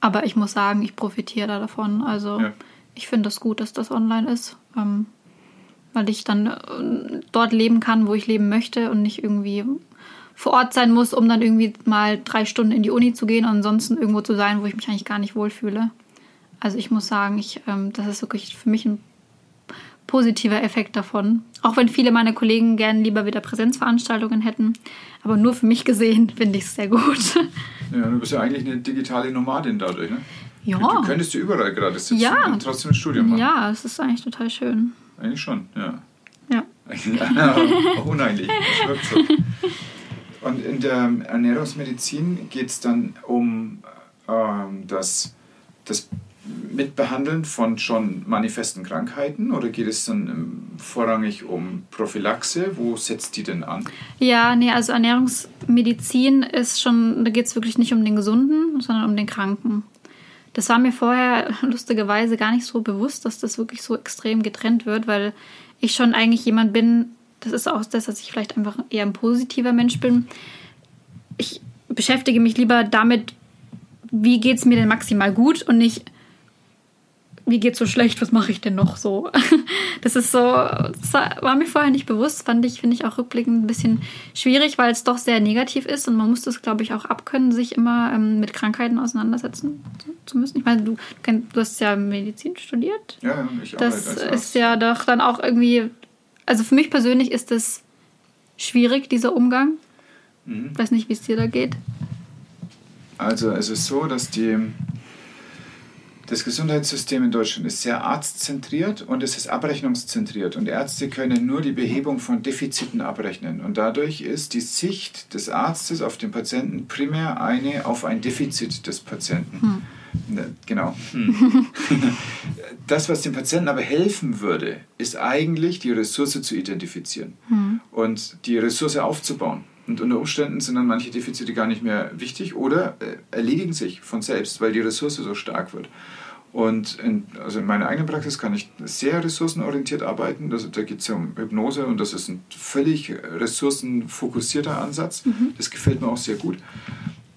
Aber ich muss sagen, ich profitiere da davon. Also ja. ich finde es das gut, dass das online ist. Ähm, weil ich dann äh, dort leben kann, wo ich leben möchte und nicht irgendwie vor Ort sein muss, um dann irgendwie mal drei Stunden in die Uni zu gehen und ansonsten irgendwo zu sein, wo ich mich eigentlich gar nicht wohlfühle. Also ich muss sagen, ich, ähm, das ist wirklich für mich ein positiver Effekt davon. Auch wenn viele meiner Kollegen gerne lieber wieder Präsenzveranstaltungen hätten. Aber nur für mich gesehen finde ich es sehr gut. Ja, du bist ja eigentlich eine digitale Nomadin dadurch, ne? Ja. Du könntest du überall gerade sitzen ja. und trotzdem ein Studium machen. Ja, es ist eigentlich total schön. Eigentlich schon, ja. Ja. auch uneigentlich. Das wirkt so. Und in der Ernährungsmedizin geht es dann um ähm, das, das Mitbehandeln von schon manifesten Krankheiten oder geht es dann ähm, vorrangig um Prophylaxe? Wo setzt die denn an? Ja, nee, also Ernährungsmedizin ist schon, da geht es wirklich nicht um den Gesunden, sondern um den Kranken. Das war mir vorher lustigerweise gar nicht so bewusst, dass das wirklich so extrem getrennt wird, weil ich schon eigentlich jemand bin, das ist auch das, dass ich vielleicht einfach eher ein positiver Mensch bin. Ich beschäftige mich lieber damit, wie geht es mir denn maximal gut und nicht, wie geht's so schlecht, was mache ich denn noch so? Das ist so, das war mir vorher nicht bewusst, fand ich, finde ich auch rückblickend ein bisschen schwierig, weil es doch sehr negativ ist und man muss das, glaube ich, auch abkönnen, sich immer ähm, mit Krankheiten auseinandersetzen zu müssen. Ich meine, du, du hast ja Medizin studiert. Ja, ich auch. Das ist ja doch dann auch irgendwie, also für mich persönlich ist es schwierig, dieser Umgang. Mhm. Ich weiß nicht, wie es dir da geht. Also es ist so, dass die das Gesundheitssystem in Deutschland ist sehr arztzentriert und es ist abrechnungszentriert. Und Ärzte können nur die Behebung von Defiziten abrechnen. Und dadurch ist die Sicht des Arztes auf den Patienten primär eine auf ein Defizit des Patienten. Hm. Ne, genau. Hm. Das, was dem Patienten aber helfen würde, ist eigentlich die Ressource zu identifizieren hm. und die Ressource aufzubauen. Und unter Umständen sind dann manche Defizite gar nicht mehr wichtig oder äh, erledigen sich von selbst, weil die Ressource so stark wird. Und in, also in meiner eigenen Praxis kann ich sehr ressourcenorientiert arbeiten. Das, da geht es ja um Hypnose und das ist ein völlig ressourcenfokussierter Ansatz. Mhm. Das gefällt mir auch sehr gut.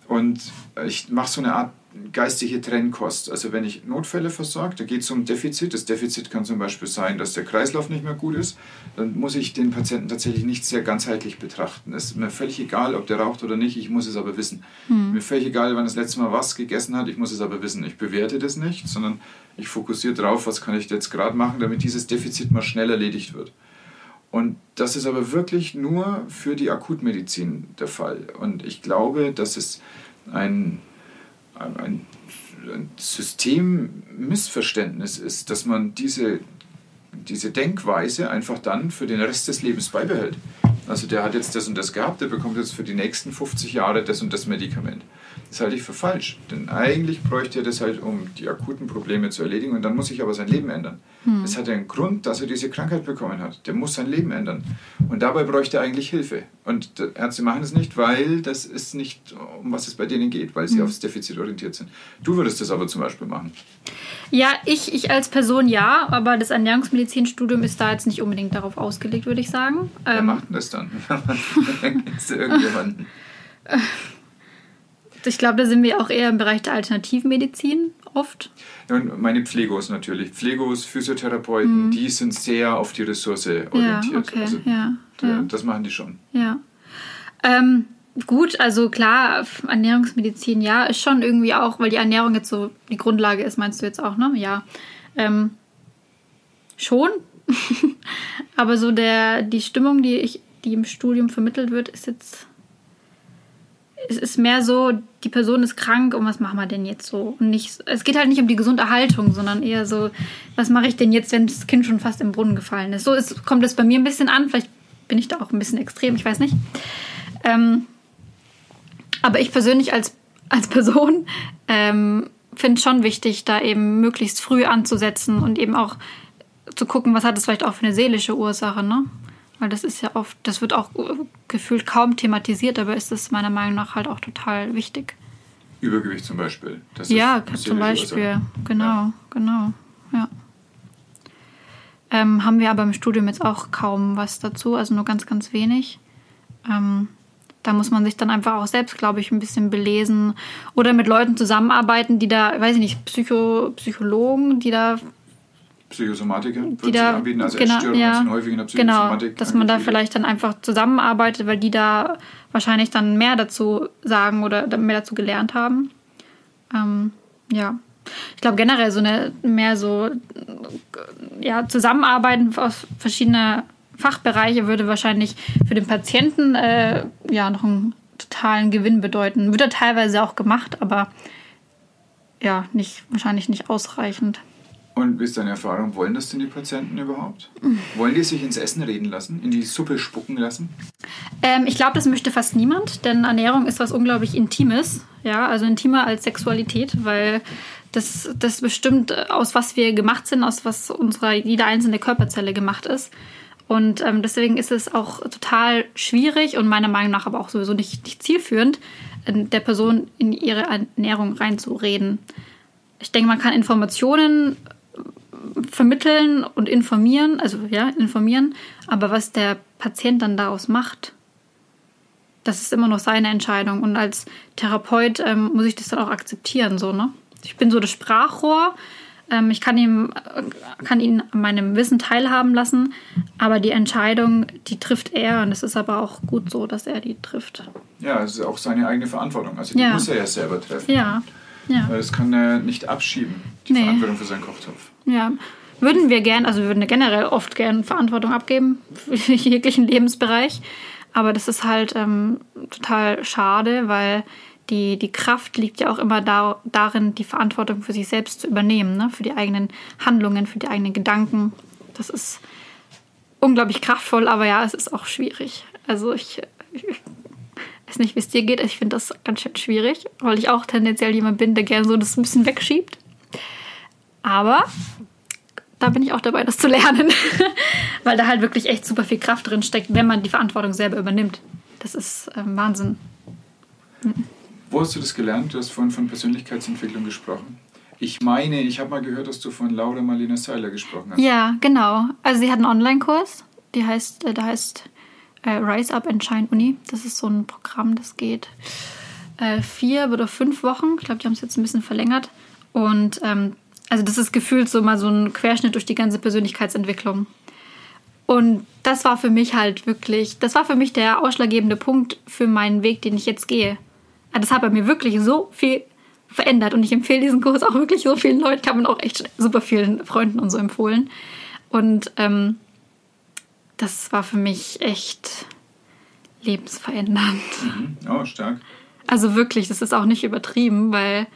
Und ich mache so eine Art geistige Trennkost. Also wenn ich Notfälle versorge, da geht es um Defizit. Das Defizit kann zum Beispiel sein, dass der Kreislauf nicht mehr gut ist. Dann muss ich den Patienten tatsächlich nicht sehr ganzheitlich betrachten. Es ist mir völlig egal, ob der raucht oder nicht, ich muss es aber wissen. Hm. Mir völlig egal, wann das letzte Mal was gegessen hat, ich muss es aber wissen. Ich bewerte das nicht, sondern ich fokussiere darauf, was kann ich jetzt gerade machen, damit dieses Defizit mal schnell erledigt wird. Und das ist aber wirklich nur für die Akutmedizin der Fall. Und ich glaube, dass es ein ein, ein Systemmissverständnis ist, dass man diese, diese Denkweise einfach dann für den Rest des Lebens beibehält. Also der hat jetzt das und das gehabt, der bekommt jetzt für die nächsten 50 Jahre das und das Medikament. Das halte ich für falsch. Denn eigentlich bräuchte er das halt, um die akuten Probleme zu erledigen und dann muss sich aber sein Leben ändern. Hm. Es hat einen Grund, dass er diese Krankheit bekommen hat. Der muss sein Leben ändern. Und dabei bräuchte er eigentlich Hilfe. Und Ärzte machen es nicht, weil das ist nicht, um was es bei denen geht, weil sie hm. aufs Defizit orientiert sind. Du würdest das aber zum Beispiel machen. Ja, ich, ich als Person ja, aber das Ernährungsmedizinstudium ist da jetzt nicht unbedingt darauf ausgelegt, würde ich sagen. Wer ähm, macht denn das dann? irgendjemanden. Ich glaube, da sind wir auch eher im Bereich der Alternativmedizin oft. Ja, und meine Pflegos natürlich. Pflegos, Physiotherapeuten, mhm. die sind sehr auf die Ressource orientiert. Ja, okay, also, ja, ja. Das machen die schon. Ja. Ähm, gut, also klar, Ernährungsmedizin, ja, ist schon irgendwie auch, weil die Ernährung jetzt so die Grundlage ist, meinst du jetzt auch, ne? Ja. Ähm, schon. Aber so der, die Stimmung, die ich, die im Studium vermittelt wird, ist jetzt es ist mehr so, die Person ist krank und was machen wir denn jetzt so? Und nicht, es geht halt nicht um die Gesunderhaltung, sondern eher so, was mache ich denn jetzt, wenn das Kind schon fast im Brunnen gefallen ist? So ist, kommt es bei mir ein bisschen an. Vielleicht bin ich da auch ein bisschen extrem, ich weiß nicht. Ähm, aber ich persönlich als, als Person ähm, finde es schon wichtig, da eben möglichst früh anzusetzen und eben auch zu gucken, was hat es vielleicht auch für eine seelische Ursache, ne? Weil das ist ja oft, das wird auch gefühlt kaum thematisiert, aber ist es meiner Meinung nach halt auch total wichtig. Übergewicht zum Beispiel. Das ja, zum Beispiel. Genau, ja. genau, ja. Ähm, haben wir aber im Studium jetzt auch kaum was dazu, also nur ganz, ganz wenig. Ähm, da muss man sich dann einfach auch selbst, glaube ich, ein bisschen belesen oder mit Leuten zusammenarbeiten, die da, weiß ich nicht, Psycho, Psychologen, die da Psychosomatiker die da, anbieten, also genau, Essstörungen ja, sind häufig in der genau, Psychosomatik. dass man da vielleicht dann einfach zusammenarbeitet, weil die da wahrscheinlich dann mehr dazu sagen oder mehr dazu gelernt haben. Ähm, ja, ich glaube generell so eine mehr so ja Zusammenarbeiten aus verschiedene Fachbereiche würde wahrscheinlich für den Patienten äh, ja noch einen totalen Gewinn bedeuten. Wird ja teilweise auch gemacht, aber ja, nicht, wahrscheinlich nicht ausreichend. Und ist deine Erfahrung? Wollen das denn die Patienten überhaupt? Wollen die sich ins Essen reden lassen? In die Suppe spucken lassen? Ähm, ich glaube, das möchte fast niemand, denn Ernährung ist was unglaublich Intimes. Ja, also intimer als Sexualität, weil das, das bestimmt, äh, aus was wir gemacht sind, aus was unsere, jede einzelne Körperzelle gemacht ist. Und ähm, deswegen ist es auch total schwierig und meiner Meinung nach aber auch sowieso nicht, nicht zielführend, äh, der Person in ihre Ernährung reinzureden. Ich denke, man kann Informationen vermitteln und informieren, also ja, informieren, aber was der Patient dann daraus macht, das ist immer noch seine Entscheidung. Und als Therapeut ähm, muss ich das dann auch akzeptieren, so, ne? Ich bin so das Sprachrohr. Ähm, ich kann ihm, äh, kann ihn an meinem Wissen teilhaben lassen, aber die Entscheidung, die trifft er und es ist aber auch gut so, dass er die trifft. Ja, es ist auch seine eigene Verantwortung. Also die Ja. muss er ja selber treffen. Ja, ja. Weil das kann er nicht abschieben, die Nee. Verantwortung für seinen Kochtopf. Ja, würden wir gern, also wir würden generell oft gern Verantwortung abgeben für jeglichen Lebensbereich. Aber das ist halt ähm, total schade, weil die, die Kraft liegt ja auch immer da, darin, die Verantwortung für sich selbst zu übernehmen, ne? für die eigenen Handlungen, für die eigenen Gedanken. Das ist unglaublich kraftvoll, aber ja, es ist auch schwierig. Also ich, ich weiß nicht, wie es dir geht. Ich finde das ganz schön schwierig, weil ich auch tendenziell jemand bin, der gerne so das ein bisschen wegschiebt. Aber da bin ich auch dabei, das zu lernen. Weil da halt wirklich echt super viel Kraft drin steckt, wenn man die Verantwortung selber übernimmt. Das ist ähm, Wahnsinn. Wo hast du das gelernt? Du hast vorhin von Persönlichkeitsentwicklung gesprochen. Ich meine, ich habe mal gehört, dass du von Laura Marlena Seiler gesprochen hast. Ja, genau. Also sie hat einen Online-Kurs, die heißt, äh, der heißt äh, Rise Up and Shine Uni. Das ist so ein Programm, das geht äh, vier oder fünf Wochen. Ich glaube, die haben es jetzt ein bisschen verlängert. Und ähm, also das ist gefühlt so mal so ein Querschnitt durch die ganze Persönlichkeitsentwicklung. Und das war für mich halt wirklich, das war für mich der ausschlaggebende Punkt für meinen Weg, den ich jetzt gehe. Also Das hat bei mir wirklich so viel verändert und ich empfehle diesen Kurs auch wirklich so vielen Leuten. Ich habe ihn auch echt super vielen Freunden und so empfohlen. Und ähm, das war für mich echt lebensverändernd. Mhm. Oh, stark. Also wirklich, das ist auch nicht übertrieben, weil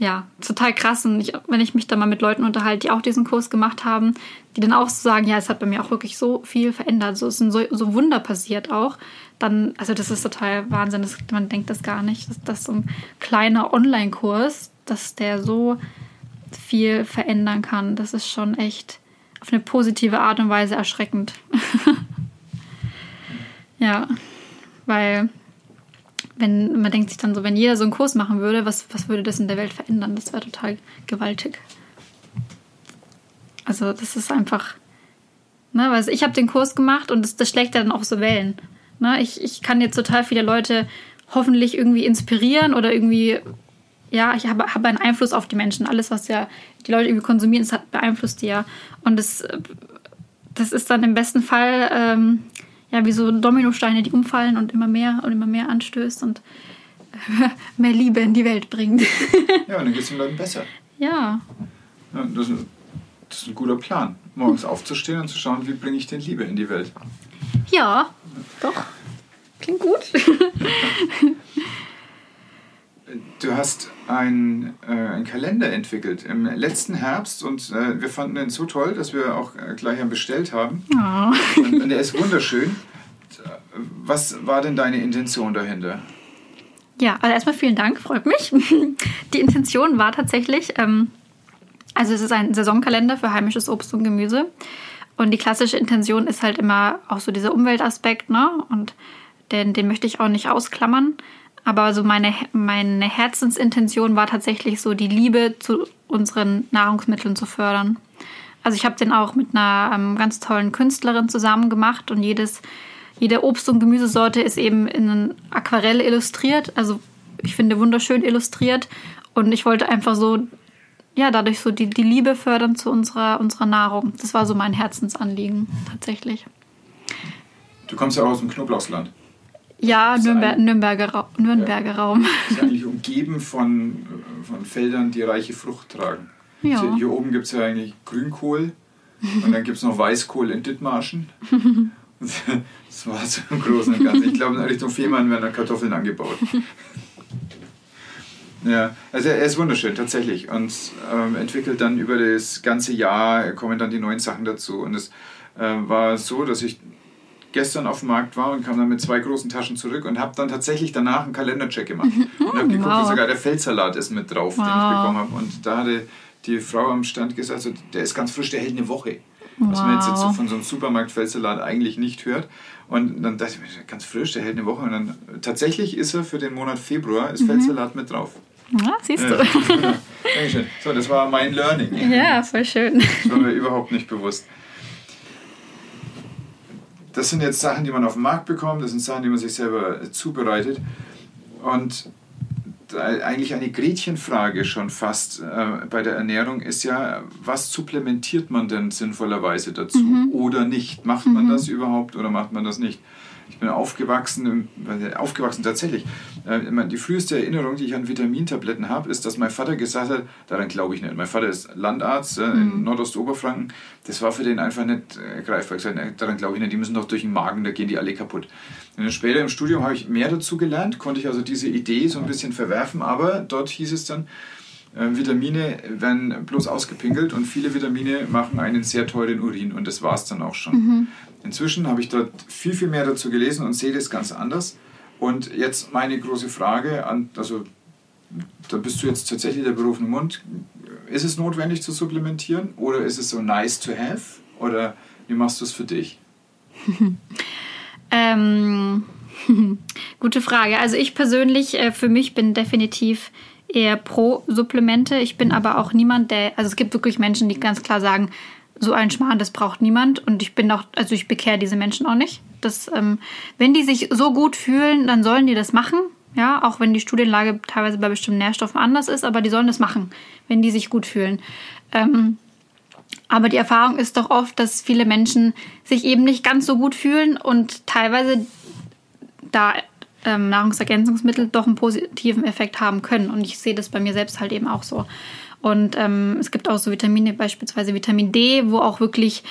ja, total krass. Und ich, wenn ich mich da mal mit Leuten unterhalte, die auch diesen Kurs gemacht haben, die dann auch so sagen, ja, es hat bei mir auch wirklich so viel verändert. So es sind so, so Wunder passiert auch. Dann, also das ist total Wahnsinn. Das, man denkt das gar nicht, dass das so ein kleiner Online-Kurs, dass der so viel verändern kann. Das ist schon echt auf eine positive Art und Weise erschreckend. ja, weil wenn man denkt sich dann so, wenn jeder so einen Kurs machen würde, was, was würde das in der Welt verändern? Das wäre total gewaltig. Also das ist einfach, ne, weil ich habe den Kurs gemacht und das, das schlägt dann auch so Wellen. Ne? Ich, ich kann jetzt total viele Leute hoffentlich irgendwie inspirieren oder irgendwie, ja, ich habe, habe einen Einfluss auf die Menschen. Alles, was ja die Leute irgendwie konsumieren, das hat, beeinflusst die ja. Und das, das ist dann im besten Fall ähm, ja, wie so Dominosteine, die umfallen und immer mehr und immer mehr anstößt und mehr Liebe in die Welt bringt. Ja, und dann geht es den Leuten besser. ja, Ja, das, ist, das ist ein guter Plan. Morgens aufzustehen und zu schauen, wie bringe ich denn Liebe in die Welt. ja, doch. Klingt gut. Du hast ein, äh, einen Kalender entwickelt im letzten Herbst und äh, wir fanden den so toll, dass wir auch äh, gleich einen bestellt haben. Ja. Und, und der ist wunderschön. Was war denn deine Intention dahinter? Ja, also erstmal vielen Dank, freut mich. Die Intention war tatsächlich, ähm, also es ist ein Saisonkalender für heimisches Obst und Gemüse. Und die klassische Intention ist halt immer auch so dieser Umweltaspekt, ne? Und den, den möchte ich auch nicht ausklammern. Aber so meine, meine Herzensintention war tatsächlich so, die Liebe zu unseren Nahrungsmitteln zu fördern. Also ich habe den auch mit einer ähm, ganz tollen Künstlerin zusammen gemacht und jedes, jede Obst- und Gemüsesorte ist eben in Aquarell illustriert. Also ich finde wunderschön illustriert. Und ich wollte einfach so, ja, dadurch so die, die Liebe fördern zu unserer, unserer Nahrung. Das war so mein Herzensanliegen tatsächlich. Du kommst ja auch aus dem Knoblauchsland. Ja, Nürnber Nürnberger, Ra Nürnberger ja. Raum. Ist eigentlich umgeben von, von Feldern, die reiche Frucht tragen. Ja. Also hier oben gibt es ja eigentlich Grünkohl und dann gibt es noch Weißkohl in Dithmarschen. Das war so im Großen und Ganzen. Ich glaube, in Richtung Fehmarn werden da Kartoffeln angebaut. Ja, also er ist wunderschön, tatsächlich. Und ähm, entwickelt dann über das ganze Jahr, kommen dann die neuen Sachen dazu. Und es äh, war so, dass ich gestern auf dem Markt war und kam dann mit zwei großen Taschen zurück und habe dann tatsächlich danach einen Kalendercheck gemacht. und habe geguckt, wow. sogar der Feldsalat ist mit drauf, wow. den ich bekommen habe. Und da hatte die Frau am Stand gesagt, so, der ist ganz frisch, der hält eine Woche. Was wow. man jetzt, jetzt so von so einem Supermarkt-Feldsalat eigentlich nicht hört. Und dann dachte ich mir, ganz frisch, der hält eine Woche. Und dann tatsächlich ist er für den Monat Februar, ist mhm. Feldsalat mit drauf. Ja, siehst du. Ja. Dankeschön. So, das war mein Learning. Ja, voll schön. Das war mir überhaupt nicht bewusst das sind jetzt Sachen, die man auf dem Markt bekommt, das sind Sachen, die man sich selber zubereitet. Und eigentlich eine Gretchenfrage schon fast äh, bei der Ernährung ist ja, was supplementiert man denn sinnvollerweise dazu mhm. oder nicht? Macht man mhm. das überhaupt oder macht man das nicht? Ich bin aufgewachsen, aufgewachsen tatsächlich. Äh, die früheste Erinnerung, die ich an Vitamintabletten habe, ist, dass mein Vater gesagt hat, daran glaube ich nicht. Mein Vater ist Landarzt äh, in mhm. Nordostoberfranken. Das war für den einfach nicht äh, greifbar. Ich gesagt, daran glaube ich nicht, die müssen doch durch den Magen, da gehen die alle kaputt. Und später im Studium habe ich mehr dazu gelernt, konnte ich also diese Idee so ein bisschen verwerfen, aber dort hieß es dann, Vitamine werden bloß ausgepinkelt und viele Vitamine machen einen sehr teuren Urin und das war es dann auch schon. Mhm. Inzwischen habe ich dort viel, viel mehr dazu gelesen und sehe das ganz anders. Und jetzt meine große Frage an, also da bist du jetzt tatsächlich der berufene Mund. Ist es notwendig zu supplementieren oder ist es so nice to have? Oder wie machst du es für dich? ähm, gute Frage. Also ich persönlich, äh, für mich bin definitiv eher pro Supplemente. Ich bin aber auch niemand, der, also es gibt wirklich Menschen, die ganz klar sagen, so ein Schmarrn, das braucht niemand. Und ich bin auch, also ich bekehre diese Menschen auch nicht. Das, ähm, wenn die sich so gut fühlen, dann sollen die das machen. Ja, auch wenn die Studienlage teilweise bei bestimmten Nährstoffen anders ist, aber die sollen das machen, wenn die sich gut fühlen. Ähm, aber die Erfahrung ist doch oft, dass viele Menschen sich eben nicht ganz so gut fühlen und teilweise da ähm, Nahrungsergänzungsmittel doch einen positiven Effekt haben können. Und ich sehe das bei mir selbst halt eben auch so. Und ähm, es gibt auch so Vitamine, beispielsweise Vitamin D, wo auch wirklich,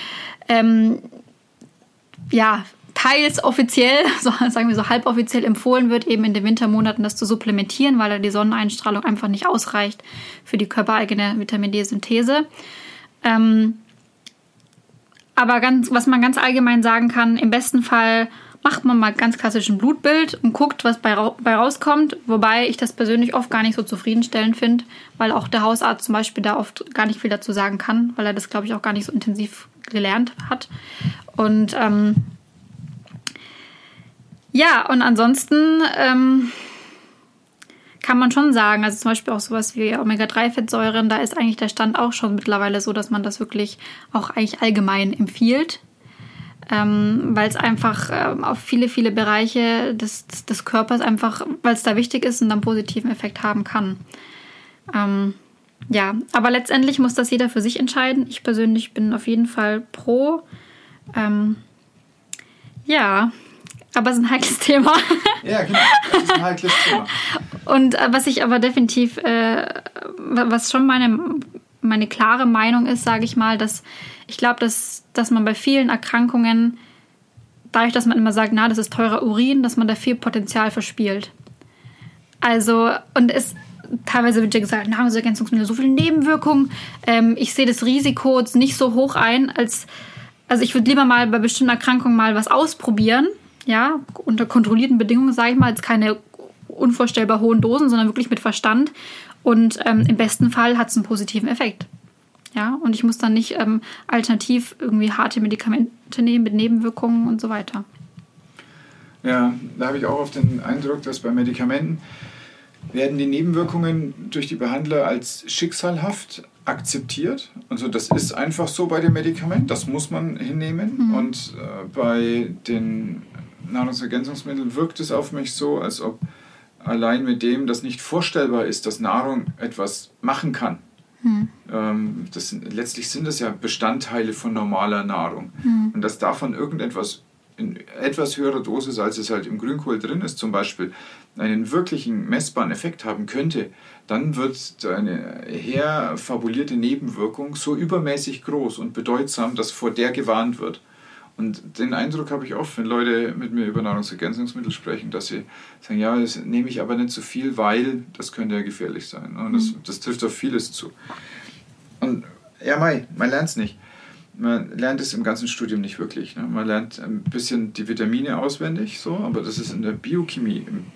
ähm, ja, teils offiziell, so, sagen wir so halboffiziell empfohlen wird, eben in den Wintermonaten das zu supplementieren, weil da die Sonneneinstrahlung einfach nicht ausreicht für die körpereigene Vitamin D-Synthese. Ähm, aber ganz, was man ganz allgemein sagen kann, im besten Fall macht man mal ganz klassisch ein Blutbild und guckt, was bei, bei rauskommt. Wobei ich das persönlich oft gar nicht so zufriedenstellend finde, weil auch der Hausarzt zum Beispiel da oft gar nicht viel dazu sagen kann, weil er das, glaube ich, auch gar nicht so intensiv gelernt hat. Und ähm, ja, und ansonsten ähm, kann man schon sagen, also zum Beispiel auch sowas wie Omega-3-Fettsäuren, da ist eigentlich der Stand auch schon mittlerweile so, dass man das wirklich auch eigentlich allgemein empfiehlt ähm, weil es einfach ähm, auf viele, viele Bereiche des, des Körpers einfach, weil es da wichtig ist und dann positiven Effekt haben kann. Ähm, ja, aber letztendlich muss das jeder für sich entscheiden. Ich persönlich bin auf jeden Fall pro. Ähm, ja, aber es ist ein heikles Thema. Ja, genau. Das ist ein heikles Thema. Und äh, was ich aber definitiv, äh, was schon meine, meine klare Meinung ist, sage ich mal, dass ich glaube, dass, dass man bei vielen Erkrankungen, dadurch, dass man immer sagt, na, das ist teurer Urin, dass man da viel Potenzial verspielt. Also, und es teilweise wird ja gesagt, Nahrungsergänzungsmittel so viele Nebenwirkungen. Ähm, ich sehe das Risiko jetzt nicht so hoch ein, als also ich würde lieber mal bei bestimmten Erkrankungen mal was ausprobieren, ja, unter kontrollierten Bedingungen, sage ich mal, jetzt keine unvorstellbar hohen Dosen, sondern wirklich mit Verstand. Und ähm, im besten Fall hat es einen positiven Effekt. Ja, und ich muss dann nicht ähm, alternativ irgendwie harte Medikamente nehmen mit Nebenwirkungen und so weiter. Ja, da habe ich auch oft den Eindruck, dass bei Medikamenten werden die Nebenwirkungen durch die Behandler als schicksalhaft akzeptiert. Also das ist einfach so bei dem Medikament, das muss man hinnehmen. Mhm. Und äh, bei den Nahrungsergänzungsmitteln wirkt es auf mich so, als ob allein mit dem das nicht vorstellbar ist, dass Nahrung etwas machen kann. Ähm, das letztlich sind das ja Bestandteile von normaler Nahrung. Und dass davon irgendetwas in etwas höherer Dosis, als es halt im Grünkohl drin ist, zum Beispiel, einen wirklichen messbaren Effekt haben könnte, dann wird eine herfabulierte Nebenwirkung so übermäßig groß und bedeutsam, dass vor der gewarnt wird. Und den Eindruck habe ich oft, wenn Leute mit mir über Nahrungsergänzungsmittel sprechen, dass sie sagen, ja, das nehme ich aber nicht so viel, weil das könnte ja gefährlich sein. Und das, das trifft auf vieles zu. Und ja, Mai, man lernt es nicht. Man lernt es im ganzen Studium nicht wirklich. Ne? Man lernt ein bisschen die Vitamine auswendig, so, aber das ist in der Biochemie im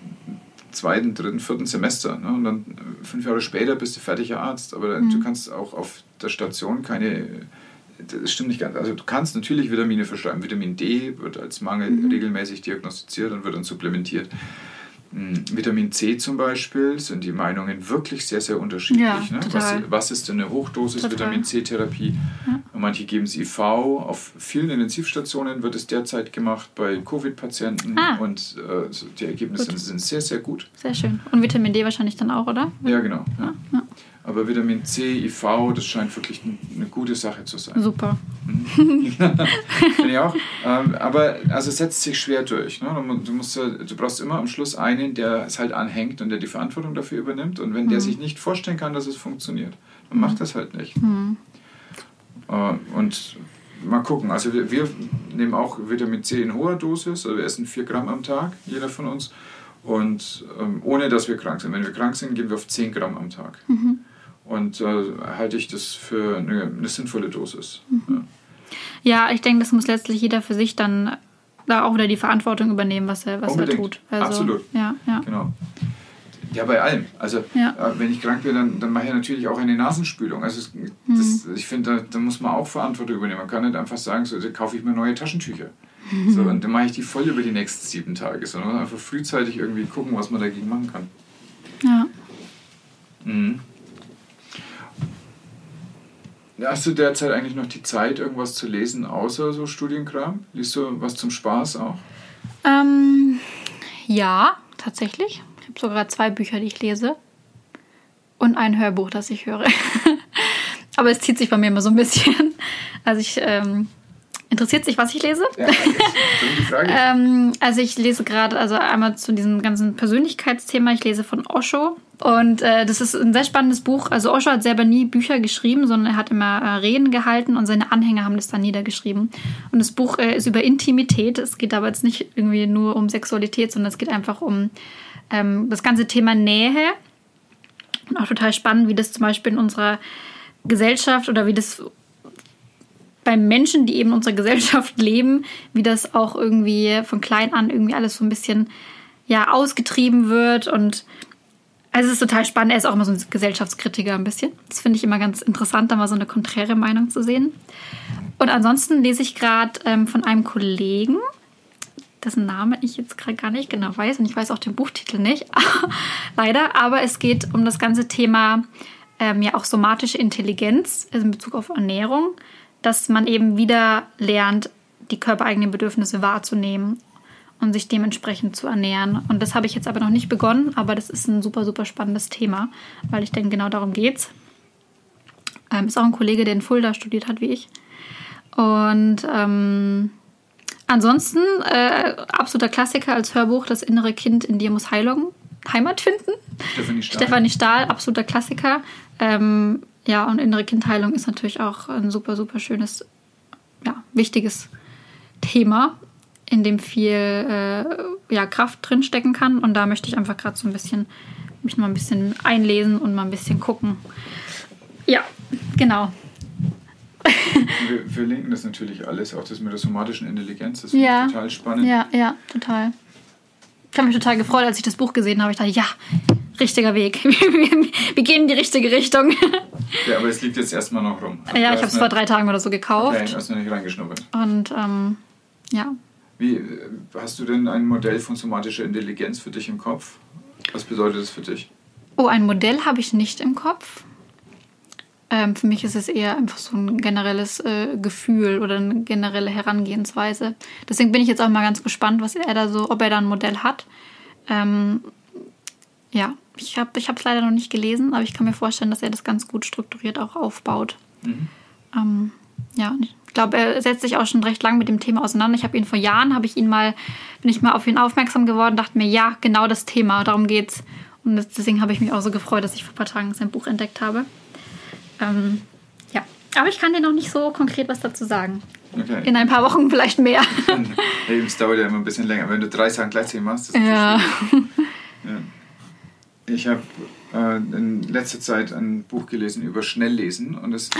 zweiten, dritten, vierten Semester. Ne? Und dann fünf Jahre später bist du fertiger Arzt. Aber du kannst auch auf der Station keine. Das stimmt nicht ganz. Also du kannst natürlich Vitamine verschreiben. Vitamin D wird als Mangel regelmäßig diagnostiziert und wird dann supplementiert. Mm, Vitamin C zum Beispiel sind die Meinungen wirklich sehr, sehr unterschiedlich. Ja, ne? was, was ist denn eine Hochdosis Total. Vitamin C-Therapie? Und Manche geben es IV. Auf vielen Intensivstationen wird es derzeit gemacht bei Covid-Patienten Ah. und äh, die Ergebnisse Gut. sind sehr, sehr gut. Sehr schön. Und Vitamin D wahrscheinlich dann auch, oder? Ja, genau. Ja. Aber Vitamin C, IV, das scheint wirklich eine gute Sache zu sein. Super. Finde ich auch. Ähm, aber also es setzt sich schwer durch. Ne? Du mu- Du, musst, du brauchst immer am Schluss einen, der es halt anhängt und der die Verantwortung dafür übernimmt. Und wenn der sich nicht vorstellen kann, dass es funktioniert, dann macht das halt nicht. Äh, und mal gucken. Also wir, wir nehmen auch Vitamin C in hoher Dosis. Also wir essen 4 Gramm am Tag, jeder von uns. Und ähm, ohne dass wir krank sind. Wenn wir krank sind, gehen wir auf 10 Gramm am Tag. Und äh, halte ich das für eine, eine sinnvolle Dosis. Ja. Ja, ich denke, das muss letztlich jeder für sich dann da auch wieder die Verantwortung übernehmen, was er, was er tut. Also, Absolut. Ja, ja. Genau. Ja, bei allem. Also, Ja. äh, wenn ich krank bin, dann, dann mache ich natürlich auch eine Nasenspülung. Also, es- Mhm. das, ich finde, da, da muss man auch Verantwortung übernehmen. Man kann nicht einfach sagen, so, kaufe ich mir neue Taschentücher. So, Mhm. und dann mache ich die voll über die nächsten sieben Tage. Sondern man muss einfach frühzeitig irgendwie gucken, was man dagegen machen kann. ja. Mhm. Hast du derzeit eigentlich noch die Zeit, irgendwas zu lesen, außer so Studienkram? Liest du was zum Spaß auch? Ähm, ja, tatsächlich. Ich habe sogar zwei Bücher, die ich lese. Und ein Hörbuch, das ich höre. Aber es zieht sich bei mir immer so ein bisschen. Also ich ähm, interessiert sich, was ich lese. Ja. Ähm, also ich lese gerade, also einmal zu diesem ganzen Persönlichkeitsthema, ich lese von Osho. Und äh, das ist ein sehr spannendes Buch. Also Osho hat selber nie Bücher geschrieben, sondern er hat immer äh, Reden gehalten und seine Anhänger haben das dann niedergeschrieben. Und das Buch äh, ist über Intimität. Es geht aber jetzt nicht irgendwie nur um Sexualität, sondern es geht einfach um ähm, das ganze Thema Nähe. Und auch total spannend, wie das zum Beispiel in unserer Gesellschaft oder wie das bei Menschen, die eben in unserer Gesellschaft leben, wie das auch irgendwie von klein an irgendwie alles so ein bisschen ja ausgetrieben wird und also es ist total spannend. Er ist auch immer so ein Gesellschaftskritiker ein bisschen. Das finde ich immer ganz interessant, da mal so eine konträre Meinung zu sehen. Und ansonsten lese ich gerade ähm, von einem Kollegen, dessen Name ich jetzt gerade gar nicht genau weiß und ich weiß auch den Buchtitel nicht, leider. Aber es geht um das ganze Thema ähm, ja auch somatische Intelligenz also in Bezug auf Ernährung, dass man eben wieder lernt, die körpereigenen Bedürfnisse wahrzunehmen und sich dementsprechend zu ernähren. Und das habe ich jetzt aber noch nicht begonnen, aber das ist ein super, super spannendes Thema, weil ich denke, genau darum geht's. Ähm, ist auch ein Kollege, der in Fulda studiert hat, wie ich. Und ähm, ansonsten äh, absoluter Klassiker als Hörbuch, Das innere Kind in dir muss Heilung, Heimat finden. Stefanie Stahl. Stefanie Stahl, absoluter Klassiker. Ähm, ja, und innere Kindheilung ist natürlich auch ein super, super schönes, ja, wichtiges Thema, in dem viel äh, ja, Kraft drinstecken kann. Und da möchte ich einfach gerade so ein bisschen mich mal ein bisschen einlesen und mal ein bisschen gucken. Ja, genau. Wir, wir linken das natürlich alles, auch das mit der somatischen Intelligenz. Das Ja. finde ich total spannend. Ja, ja, total. Ich habe mich total gefreut, als ich das Buch gesehen habe. Ich dachte, ja, richtiger Weg. wir, gehen in die richtige Richtung. Ja, aber es liegt jetzt erstmal noch rum. ja, Du ich habe es vor drei Tagen oder so gekauft. Okay, hast du noch nicht reingeschnuppert. Und ähm, ja, Wie, hast du denn ein Modell von somatischer Intelligenz für dich im Kopf? Was bedeutet das für dich? Oh, ein Modell habe ich nicht im Kopf. Ähm, für mich ist es eher einfach so ein generelles äh, Gefühl oder eine generelle Herangehensweise. Deswegen bin ich jetzt auch mal ganz gespannt, was er da so, ob er da ein Modell hat. Ähm, ja, ich habe es leider noch nicht gelesen, aber ich kann mir vorstellen, dass er das ganz gut strukturiert auch aufbaut. Mhm. Ähm, ja, ich glaube, er setzt sich auch schon recht lang mit dem Thema auseinander. Ich habe ihn vor Jahren, habe ich ihn mal, bin ich mal auf ihn aufmerksam geworden, dachte mir, ja, genau das Thema, darum geht's. Und deswegen habe ich mich auch so gefreut, dass ich vor ein paar Tagen sein Buch entdeckt habe. Ähm, ja, aber ich kann dir noch nicht so konkret was dazu sagen. Okay. In ein paar Wochen vielleicht mehr. hey, es dauert ja immer ein bisschen länger. Wenn du drei Sachen gleichzeitig machst, ist das ja. ja. Ich habe äh, in letzter Zeit ein Buch gelesen über Schnelllesen und es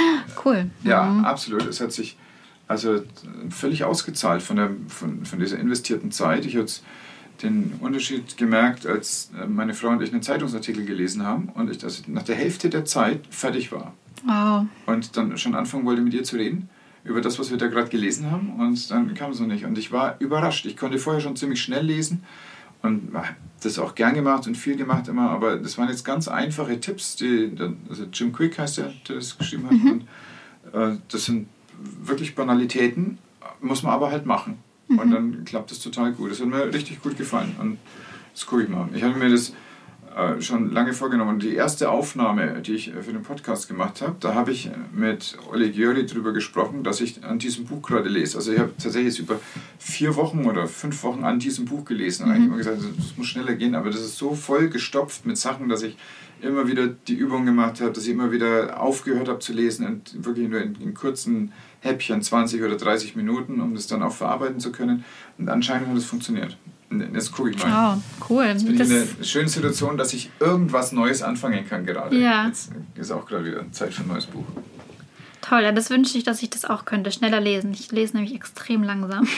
cool. Ja, mhm. absolut. Es hat sich also völlig ausgezahlt von, der, von, von dieser investierten Zeit. Ich habe den Unterschied gemerkt, als äh, meine Frau und ich einen Zeitungsartikel gelesen haben und ich also nach der Hälfte der Zeit fertig war. Wow. Und dann schon anfangen wollte, mit ihr zu reden über das, was wir da gerade gelesen haben. Und dann kam es noch nicht. Und ich war überrascht. Ich konnte vorher schon ziemlich schnell lesen und das auch gern gemacht und viel gemacht immer. Aber das waren jetzt ganz einfache Tipps. Die, also Jim Quick heißt der, der das geschrieben hat. Mhm. Und äh, das sind wirklich Banalitäten, muss man aber halt machen. Mhm. Und dann klappt es total gut. Das hat mir richtig gut gefallen. Und das gucke ich mal. Ich hatte mir das äh, schon lange vorgenommen. Die erste Aufnahme, die ich für den Podcast gemacht habe, da habe ich mit Olli Gjörli darüber gesprochen, dass ich an diesem Buch gerade lese. Also ich habe tatsächlich über vier Wochen oder fünf Wochen an diesem Buch gelesen. Und mhm. eigentlich immer gesagt, das muss schneller gehen, aber das ist so voll gestopft mit Sachen, dass ich immer wieder die Übung gemacht habe, dass ich immer wieder aufgehört habe zu lesen und wirklich nur in, in kurzen Häppchen, 20 oder 30 Minuten, um das dann auch verarbeiten zu können. Und anscheinend hat es funktioniert. Jetzt gucke ich mal. Oh, cool. Jetzt bin das ich in einer schönen Situation, dass ich irgendwas Neues anfangen kann gerade. Ja. Jetzt ist auch gerade wieder Zeit für ein neues Buch. Toll, ja, das wünsche ich, dass ich das auch könnte. Schneller lesen. Ich lese nämlich extrem langsam.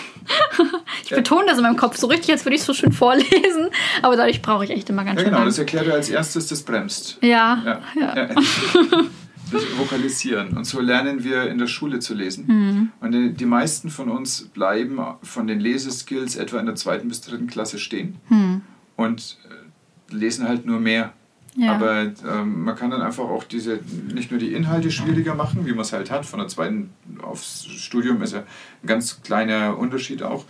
ich ja. betone das in meinem Kopf so richtig, als würde ich es so schön vorlesen. Aber dadurch brauche ich echt immer ganz ja, schön. Genau, lang. das erklärt er als erstes, das bremst. Ja. ja. ja. Vokalisieren. Und so lernen wir in der Schule zu lesen. Mhm. Und die meisten von uns bleiben von den Leseskills etwa in der zweiten bis dritten Klasse stehen mhm. und äh, lesen halt nur mehr. Ja. Aber ähm, man kann dann einfach auch diese, nicht nur die Inhalte schwieriger machen, wie man es halt hat, von der zweiten aufs Studium ist ja ein ganz kleiner Unterschied auch,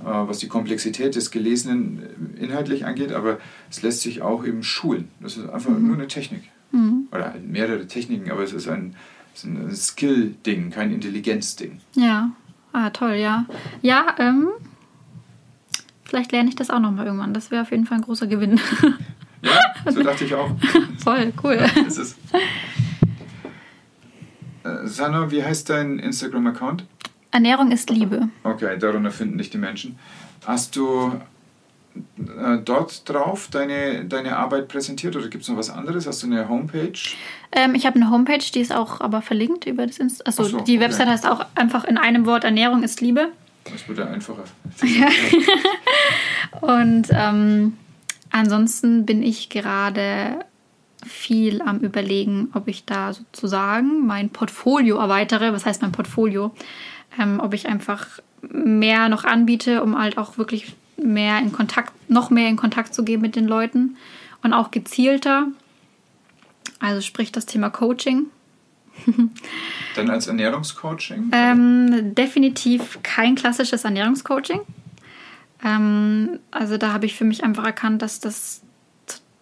äh, was die Komplexität des Gelesenen inhaltlich angeht, aber es lässt sich auch eben schulen. Das ist einfach mhm. nur eine Technik. Mhm. Oder halt mehrere Techniken, aber es ist ein, ein Skill-Ding, kein Intelligenz-Ding. Ja, ah, toll, ja. Ja, ähm, vielleicht lerne ich das auch nochmal irgendwann. Das wäre auf jeden Fall ein großer Gewinn. Ja, so dachte ich auch. Voll, cool. Ja, ist es. Äh, wie heißt dein Instagram-Account? Ernährung ist Liebe. Okay, darunter finden dich die Menschen. Hast du äh, dort drauf deine, deine Arbeit präsentiert oder gibt es noch was anderes? Hast du eine Homepage? Ähm, ich habe eine Homepage, die ist auch aber verlinkt über das Insta. Also so, die okay. Website heißt auch einfach in einem Wort Ernährung ist Liebe. Das wird ja einfacher. Und ähm, ansonsten bin ich gerade viel am Überlegen, ob ich da sozusagen mein Portfolio erweitere. Was heißt mein Portfolio? Ähm, ob ich einfach mehr noch anbiete, um halt auch wirklich mehr in Kontakt, noch mehr in Kontakt zu gehen mit den Leuten und auch gezielter. Also sprich das Thema Coaching. Dann als Ernährungscoaching? Ähm, definitiv kein klassisches Ernährungscoaching. Ähm, also da habe ich für mich einfach erkannt, dass das,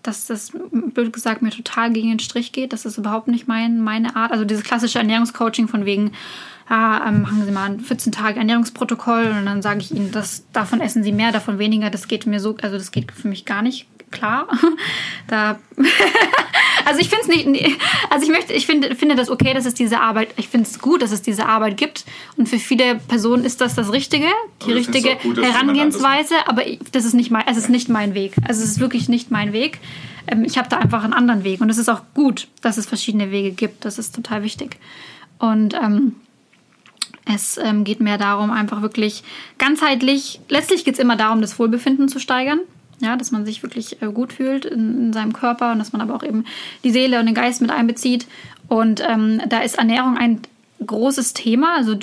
dass das, blöd gesagt, mir total gegen den Strich geht. Das ist überhaupt nicht mein, meine Art. Also dieses klassische Ernährungscoaching von wegen, ja, ähm, machen Sie mal ein 14 Tage Ernährungsprotokoll und dann sage ich Ihnen, dass davon essen Sie mehr, davon weniger. Das geht mir so, also das geht für mich gar nicht klar. da also ich finde es nicht, also ich möchte, ich finde, finde das okay, dass es diese Arbeit, ich finde es gut, dass es diese Arbeit gibt und für viele Personen ist das das Richtige, die richtige gut, Herangehensweise, aber das ist nicht mein, es ist nicht mein Weg. Also es ist wirklich nicht mein Weg. Ähm, ich habe da einfach einen anderen Weg und es ist auch gut, dass es verschiedene Wege gibt. Das ist total wichtig. Und ähm, es ähm, geht mehr darum, einfach wirklich ganzheitlich, letztlich geht es immer darum, das Wohlbefinden zu steigern. Ja, dass man sich wirklich äh, gut fühlt in, in, seinem Körper und dass man aber auch eben die Seele und den Geist mit einbezieht. Und ähm, da ist Ernährung ein großes Thema, also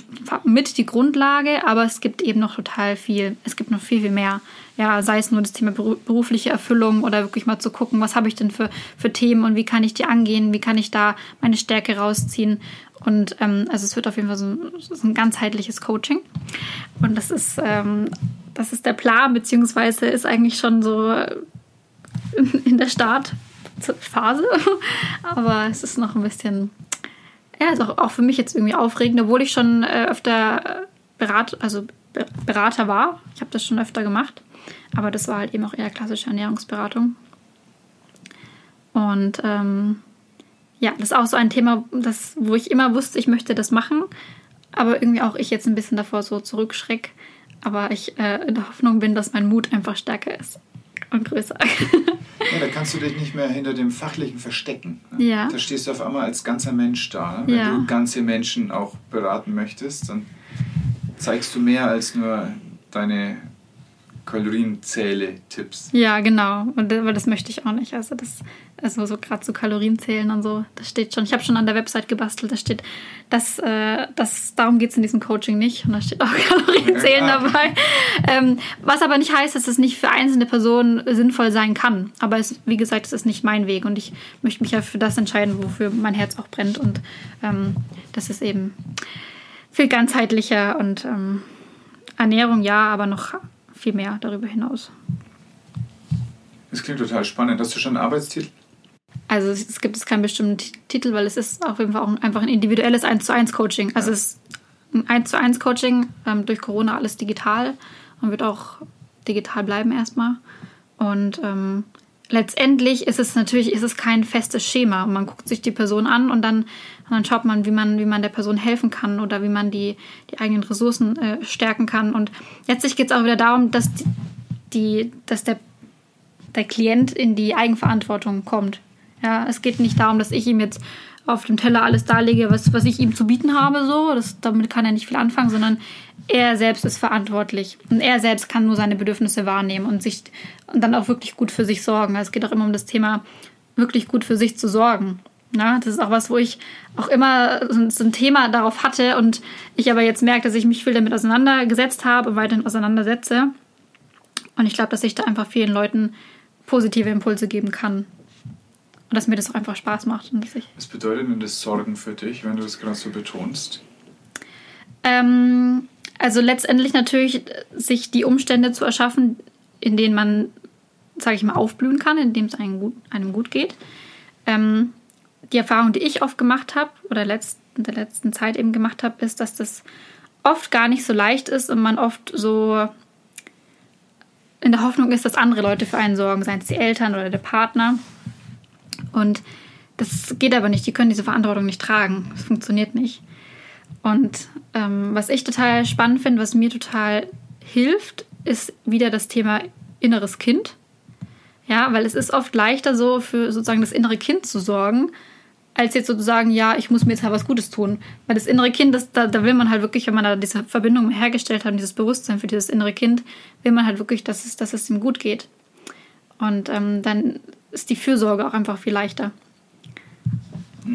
mit die Grundlage, aber es gibt eben noch total viel, es gibt noch viel, viel mehr. Ja, sei es nur das Thema berufliche Erfüllung oder wirklich mal zu gucken, was habe ich denn für, für Themen und wie kann ich die angehen, wie kann ich da meine Stärke rausziehen. Und ähm, also es wird auf jeden Fall so ein, so ein ganzheitliches Coaching. Und das ist, ähm, das ist der Plan, beziehungsweise ist eigentlich schon so in der Startphase. Aber es ist noch ein bisschen ja, ist auch, auch für mich jetzt irgendwie aufregend, obwohl ich schon äh, öfter Berat, also Berater war. Ich habe das schon öfter gemacht. Aber das war halt eben auch eher klassische Ernährungsberatung. Und ähm, ja, das ist auch so ein Thema, das, wo ich immer wusste, ich möchte das machen. Aber irgendwie auch ich jetzt ein bisschen davor so zurückschreck. Aber ich äh, in der Hoffnung bin, dass mein Mut einfach stärker ist und größer. Ja, da kannst du dich nicht mehr hinter dem Fachlichen verstecken. Ne? Ja. Da stehst du auf einmal als ganzer Mensch da. Ne? Wenn ja. du ganze Menschen auch beraten möchtest, dann zeigst du mehr als nur deine Kalorienzähle-Tipps. Ja, genau. Und weil das möchte ich auch nicht. Also das, also so gerade so Kalorienzählen und so, das steht schon. Ich habe schon an der Website gebastelt, da steht, dass, äh, dass darum geht es in diesem Coaching nicht. Und da steht auch Kalorienzählen ja. dabei. Ähm, was aber nicht heißt, dass es nicht für einzelne Personen sinnvoll sein kann. Aber es, wie gesagt, es ist nicht mein Weg und ich möchte mich ja für das entscheiden, wofür mein Herz auch brennt. Und ähm, das ist eben viel ganzheitlicher und ähm, Ernährung ja, aber noch viel mehr darüber hinaus. Das klingt total spannend. Hast du schon einen Arbeitstitel? Also es gibt es keinen bestimmten Titel, weil es ist auf jeden Fall auch einfach ein individuelles 1 zu 1 Coaching. Also ja. es ist ein 1 zu 1 Coaching, ähm, durch Corona alles digital und wird auch digital bleiben erstmal. Und ähm, letztendlich ist es natürlich ist es kein festes Schema. Man guckt sich die Person an und dann, und dann schaut man, wie man, wie man der Person helfen kann oder wie man die, die eigenen Ressourcen äh, stärken kann. Und letztlich geht es auch wieder darum, dass, die, dass der, der Klient in die Eigenverantwortung kommt. Ja, es geht nicht darum, dass ich ihm jetzt auf dem Teller alles darlege, was, was ich ihm zu bieten habe, so. Das, damit kann er nicht viel anfangen, sondern er selbst ist verantwortlich. Und er selbst kann nur seine Bedürfnisse wahrnehmen und sich und dann auch wirklich gut für sich sorgen. Also es geht auch immer um das Thema, wirklich gut für sich zu sorgen. Ja, das ist auch was, wo ich auch immer so ein Thema darauf hatte und ich aber jetzt merke, dass ich mich viel damit auseinandergesetzt habe und weiterhin auseinandersetze. Und ich glaube, dass ich da einfach vielen Leuten positive Impulse geben kann. Und dass mir das auch einfach Spaß macht. Und dass ich Was bedeutet denn das Sorgen für dich, wenn du das gerade so betonst? Ähm, also letztendlich natürlich sich die Umstände zu erschaffen, in denen man, sage ich mal, aufblühen kann, in dem es einem gut, einem gut geht. Ähm, die Erfahrung, die ich oft gemacht habe oder letzt, in der letzten Zeit eben gemacht habe, ist, dass das oft gar nicht so leicht ist und man oft so in der Hoffnung ist, dass andere Leute für einen sorgen, seien es die Eltern oder der Partner. Und das geht aber nicht. Die können diese Verantwortung nicht tragen. Das funktioniert nicht. Und ähm, was ich total spannend finde, was mir total hilft, ist wieder das Thema inneres Kind. Ja, weil es ist oft leichter so für sozusagen das innere Kind zu sorgen, als jetzt sozusagen, ja, ich muss mir jetzt halt was Gutes tun. Weil das innere Kind, das, da, da will man halt wirklich, wenn man da diese Verbindung hergestellt hat, dieses Bewusstsein für dieses innere Kind, will man halt wirklich, dass es, dass es ihm gut geht. Und ähm, dann ist die Fürsorge auch einfach viel leichter.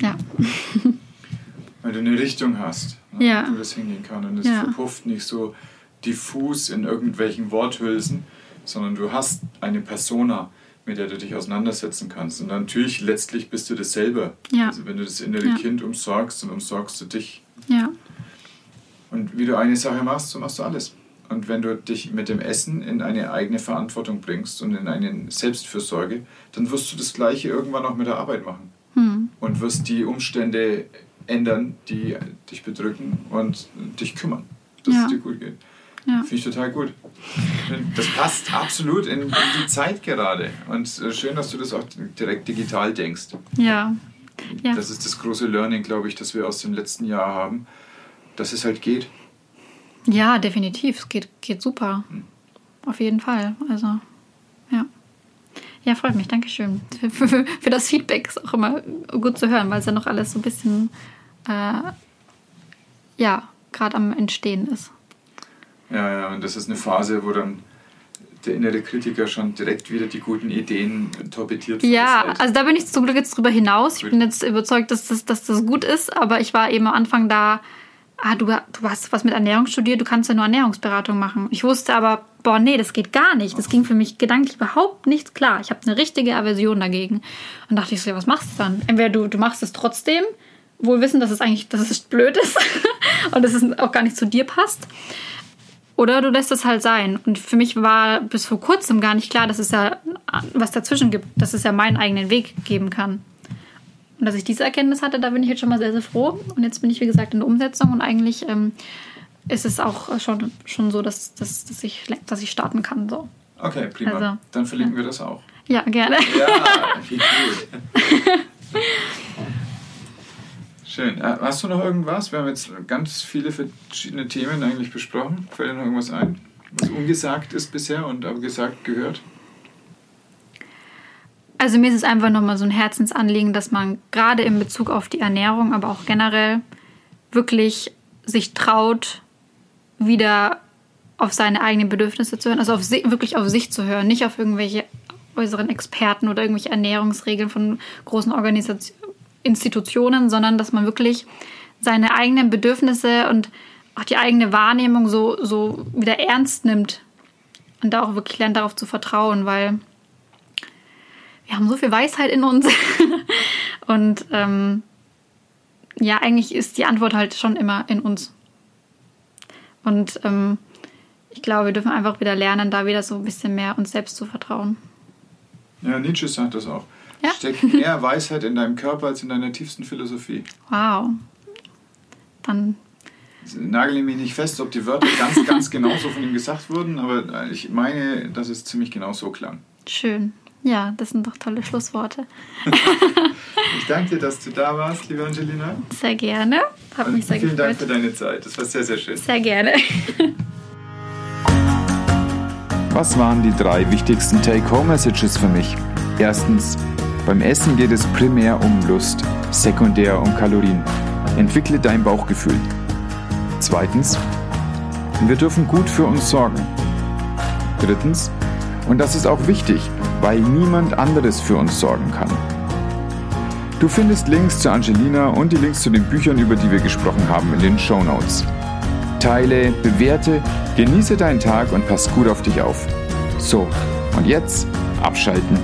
Ja. Weil du eine Richtung hast, ne, ja. wo das hingehen kann. Und es ja. verpufft nicht so diffus in irgendwelchen Worthülsen, sondern du hast eine Persona, mit der du dich auseinandersetzen kannst. Und natürlich letztlich bist du das selber. Ja. Also wenn du das innere ja. Kind umsorgst, dann umsorgst du dich. Ja. Und wie du eine Sache machst, so machst du alles. Und wenn du dich mit dem Essen in eine eigene Verantwortung bringst und in eine Selbstfürsorge, dann wirst du das Gleiche irgendwann auch mit der Arbeit machen. Hm. Und wirst die Umstände ändern, die dich bedrücken und dich kümmern, dass ja. es dir gut geht. Ja. Finde ich total gut. Das passt absolut in, in, die Zeit gerade. Und äh, schön, dass du das auch direkt digital denkst. Ja. ja. Das ist das große Learning, glaube ich, das wir aus dem letzten Jahr haben, dass es halt geht. Ja, definitiv. Es geht, geht super. Auf jeden Fall. Also, ja. Ja, freut mich. Dankeschön für, für, für das Feedback. Ist auch immer gut zu hören, weil es ja noch alles so ein bisschen, äh, ja, gerade am Entstehen ist. Ja, ja, und das ist eine Phase, wo dann der innere Kritiker schon direkt wieder die guten Ideen torpediert. Ja, also da bin ich zum Glück jetzt drüber hinaus. Ich bin jetzt überzeugt, dass das, dass das gut ist, aber ich war eben am Anfang da, ah, du, du hast was mit Ernährung studiert, du kannst ja nur Ernährungsberatung machen. Ich wusste aber, boah, nee, das geht gar nicht. Das ging für mich gedanklich überhaupt nicht klar. Ich habe eine richtige Aversion dagegen. Und dachte ich so, ja, was machst du dann? Entweder du, du machst es trotzdem, wohl wissen, dass es eigentlich, dass es blöd ist und dass es auch gar nicht zu dir passt. Oder du lässt es halt sein. Und für mich war bis vor kurzem gar nicht klar, dass es ja was dazwischen gibt, dass es ja meinen eigenen Weg geben kann. Und dass ich diese Erkenntnis hatte, da bin ich jetzt schon mal sehr, sehr froh. Und jetzt bin ich, wie gesagt, in der Umsetzung und eigentlich ähm, ist es auch schon, schon so, dass, dass, dass, ich, dass ich starten kann. So. Okay, prima. Also, Dann verlinken ja. wir das auch. Ja, gerne. Ja, wie gut. Schön. Äh, hast du noch irgendwas? Wir haben jetzt ganz viele verschiedene Themen eigentlich besprochen. Fällt dir noch irgendwas ein, was ungesagt ist bisher und aber gesagt gehört? Also mir ist es einfach nochmal so ein Herzensanliegen, dass man gerade in Bezug auf die Ernährung, aber auch generell wirklich sich traut, wieder auf seine eigenen Bedürfnisse zu hören, also auf wirklich auf sich zu hören, nicht auf irgendwelche äußeren Experten oder irgendwelche Ernährungsregeln von großen Organisationen Institutionen, sondern dass man wirklich seine eigenen Bedürfnisse und auch die eigene Wahrnehmung so, so wieder ernst nimmt und da auch wirklich lernt, darauf zu vertrauen, weil wir haben so viel Weisheit in uns und ähm, ja, eigentlich ist die Antwort halt schon immer in uns. Und ähm, ich glaube, wir dürfen einfach wieder lernen, da wieder so ein bisschen mehr uns selbst zu vertrauen. Ja, Nietzsche sagt das auch. Ja? Steckt mehr Weisheit in deinem Körper als in deiner tiefsten Philosophie. Wow. Dann. Nagel mich nicht fest, ob die Wörter ganz, ganz genauso von ihm gesagt wurden, aber ich meine, dass es ziemlich genau so klang. Schön. Ja, das sind doch tolle Schlussworte. ich danke dir, dass du da warst, liebe Angelina. Sehr gerne. Hat mich sehr vielen gefreut. Dank für deine Zeit. Das war sehr, sehr schön. Sehr gerne. Was waren die drei wichtigsten Take-Home-Messages für mich? Erstens, beim Essen geht es primär um Lust, sekundär um Kalorien. Entwickle dein Bauchgefühl. Zweitens, wir dürfen gut für uns sorgen. Drittens, und das ist auch wichtig, weil niemand anderes für uns sorgen kann. Du findest Links zu Angelina und die Links zu den Büchern, über die wir gesprochen haben, in den Show Notes. Teile, bewerte, genieße deinen Tag und pass gut auf dich auf. So, und jetzt abschalten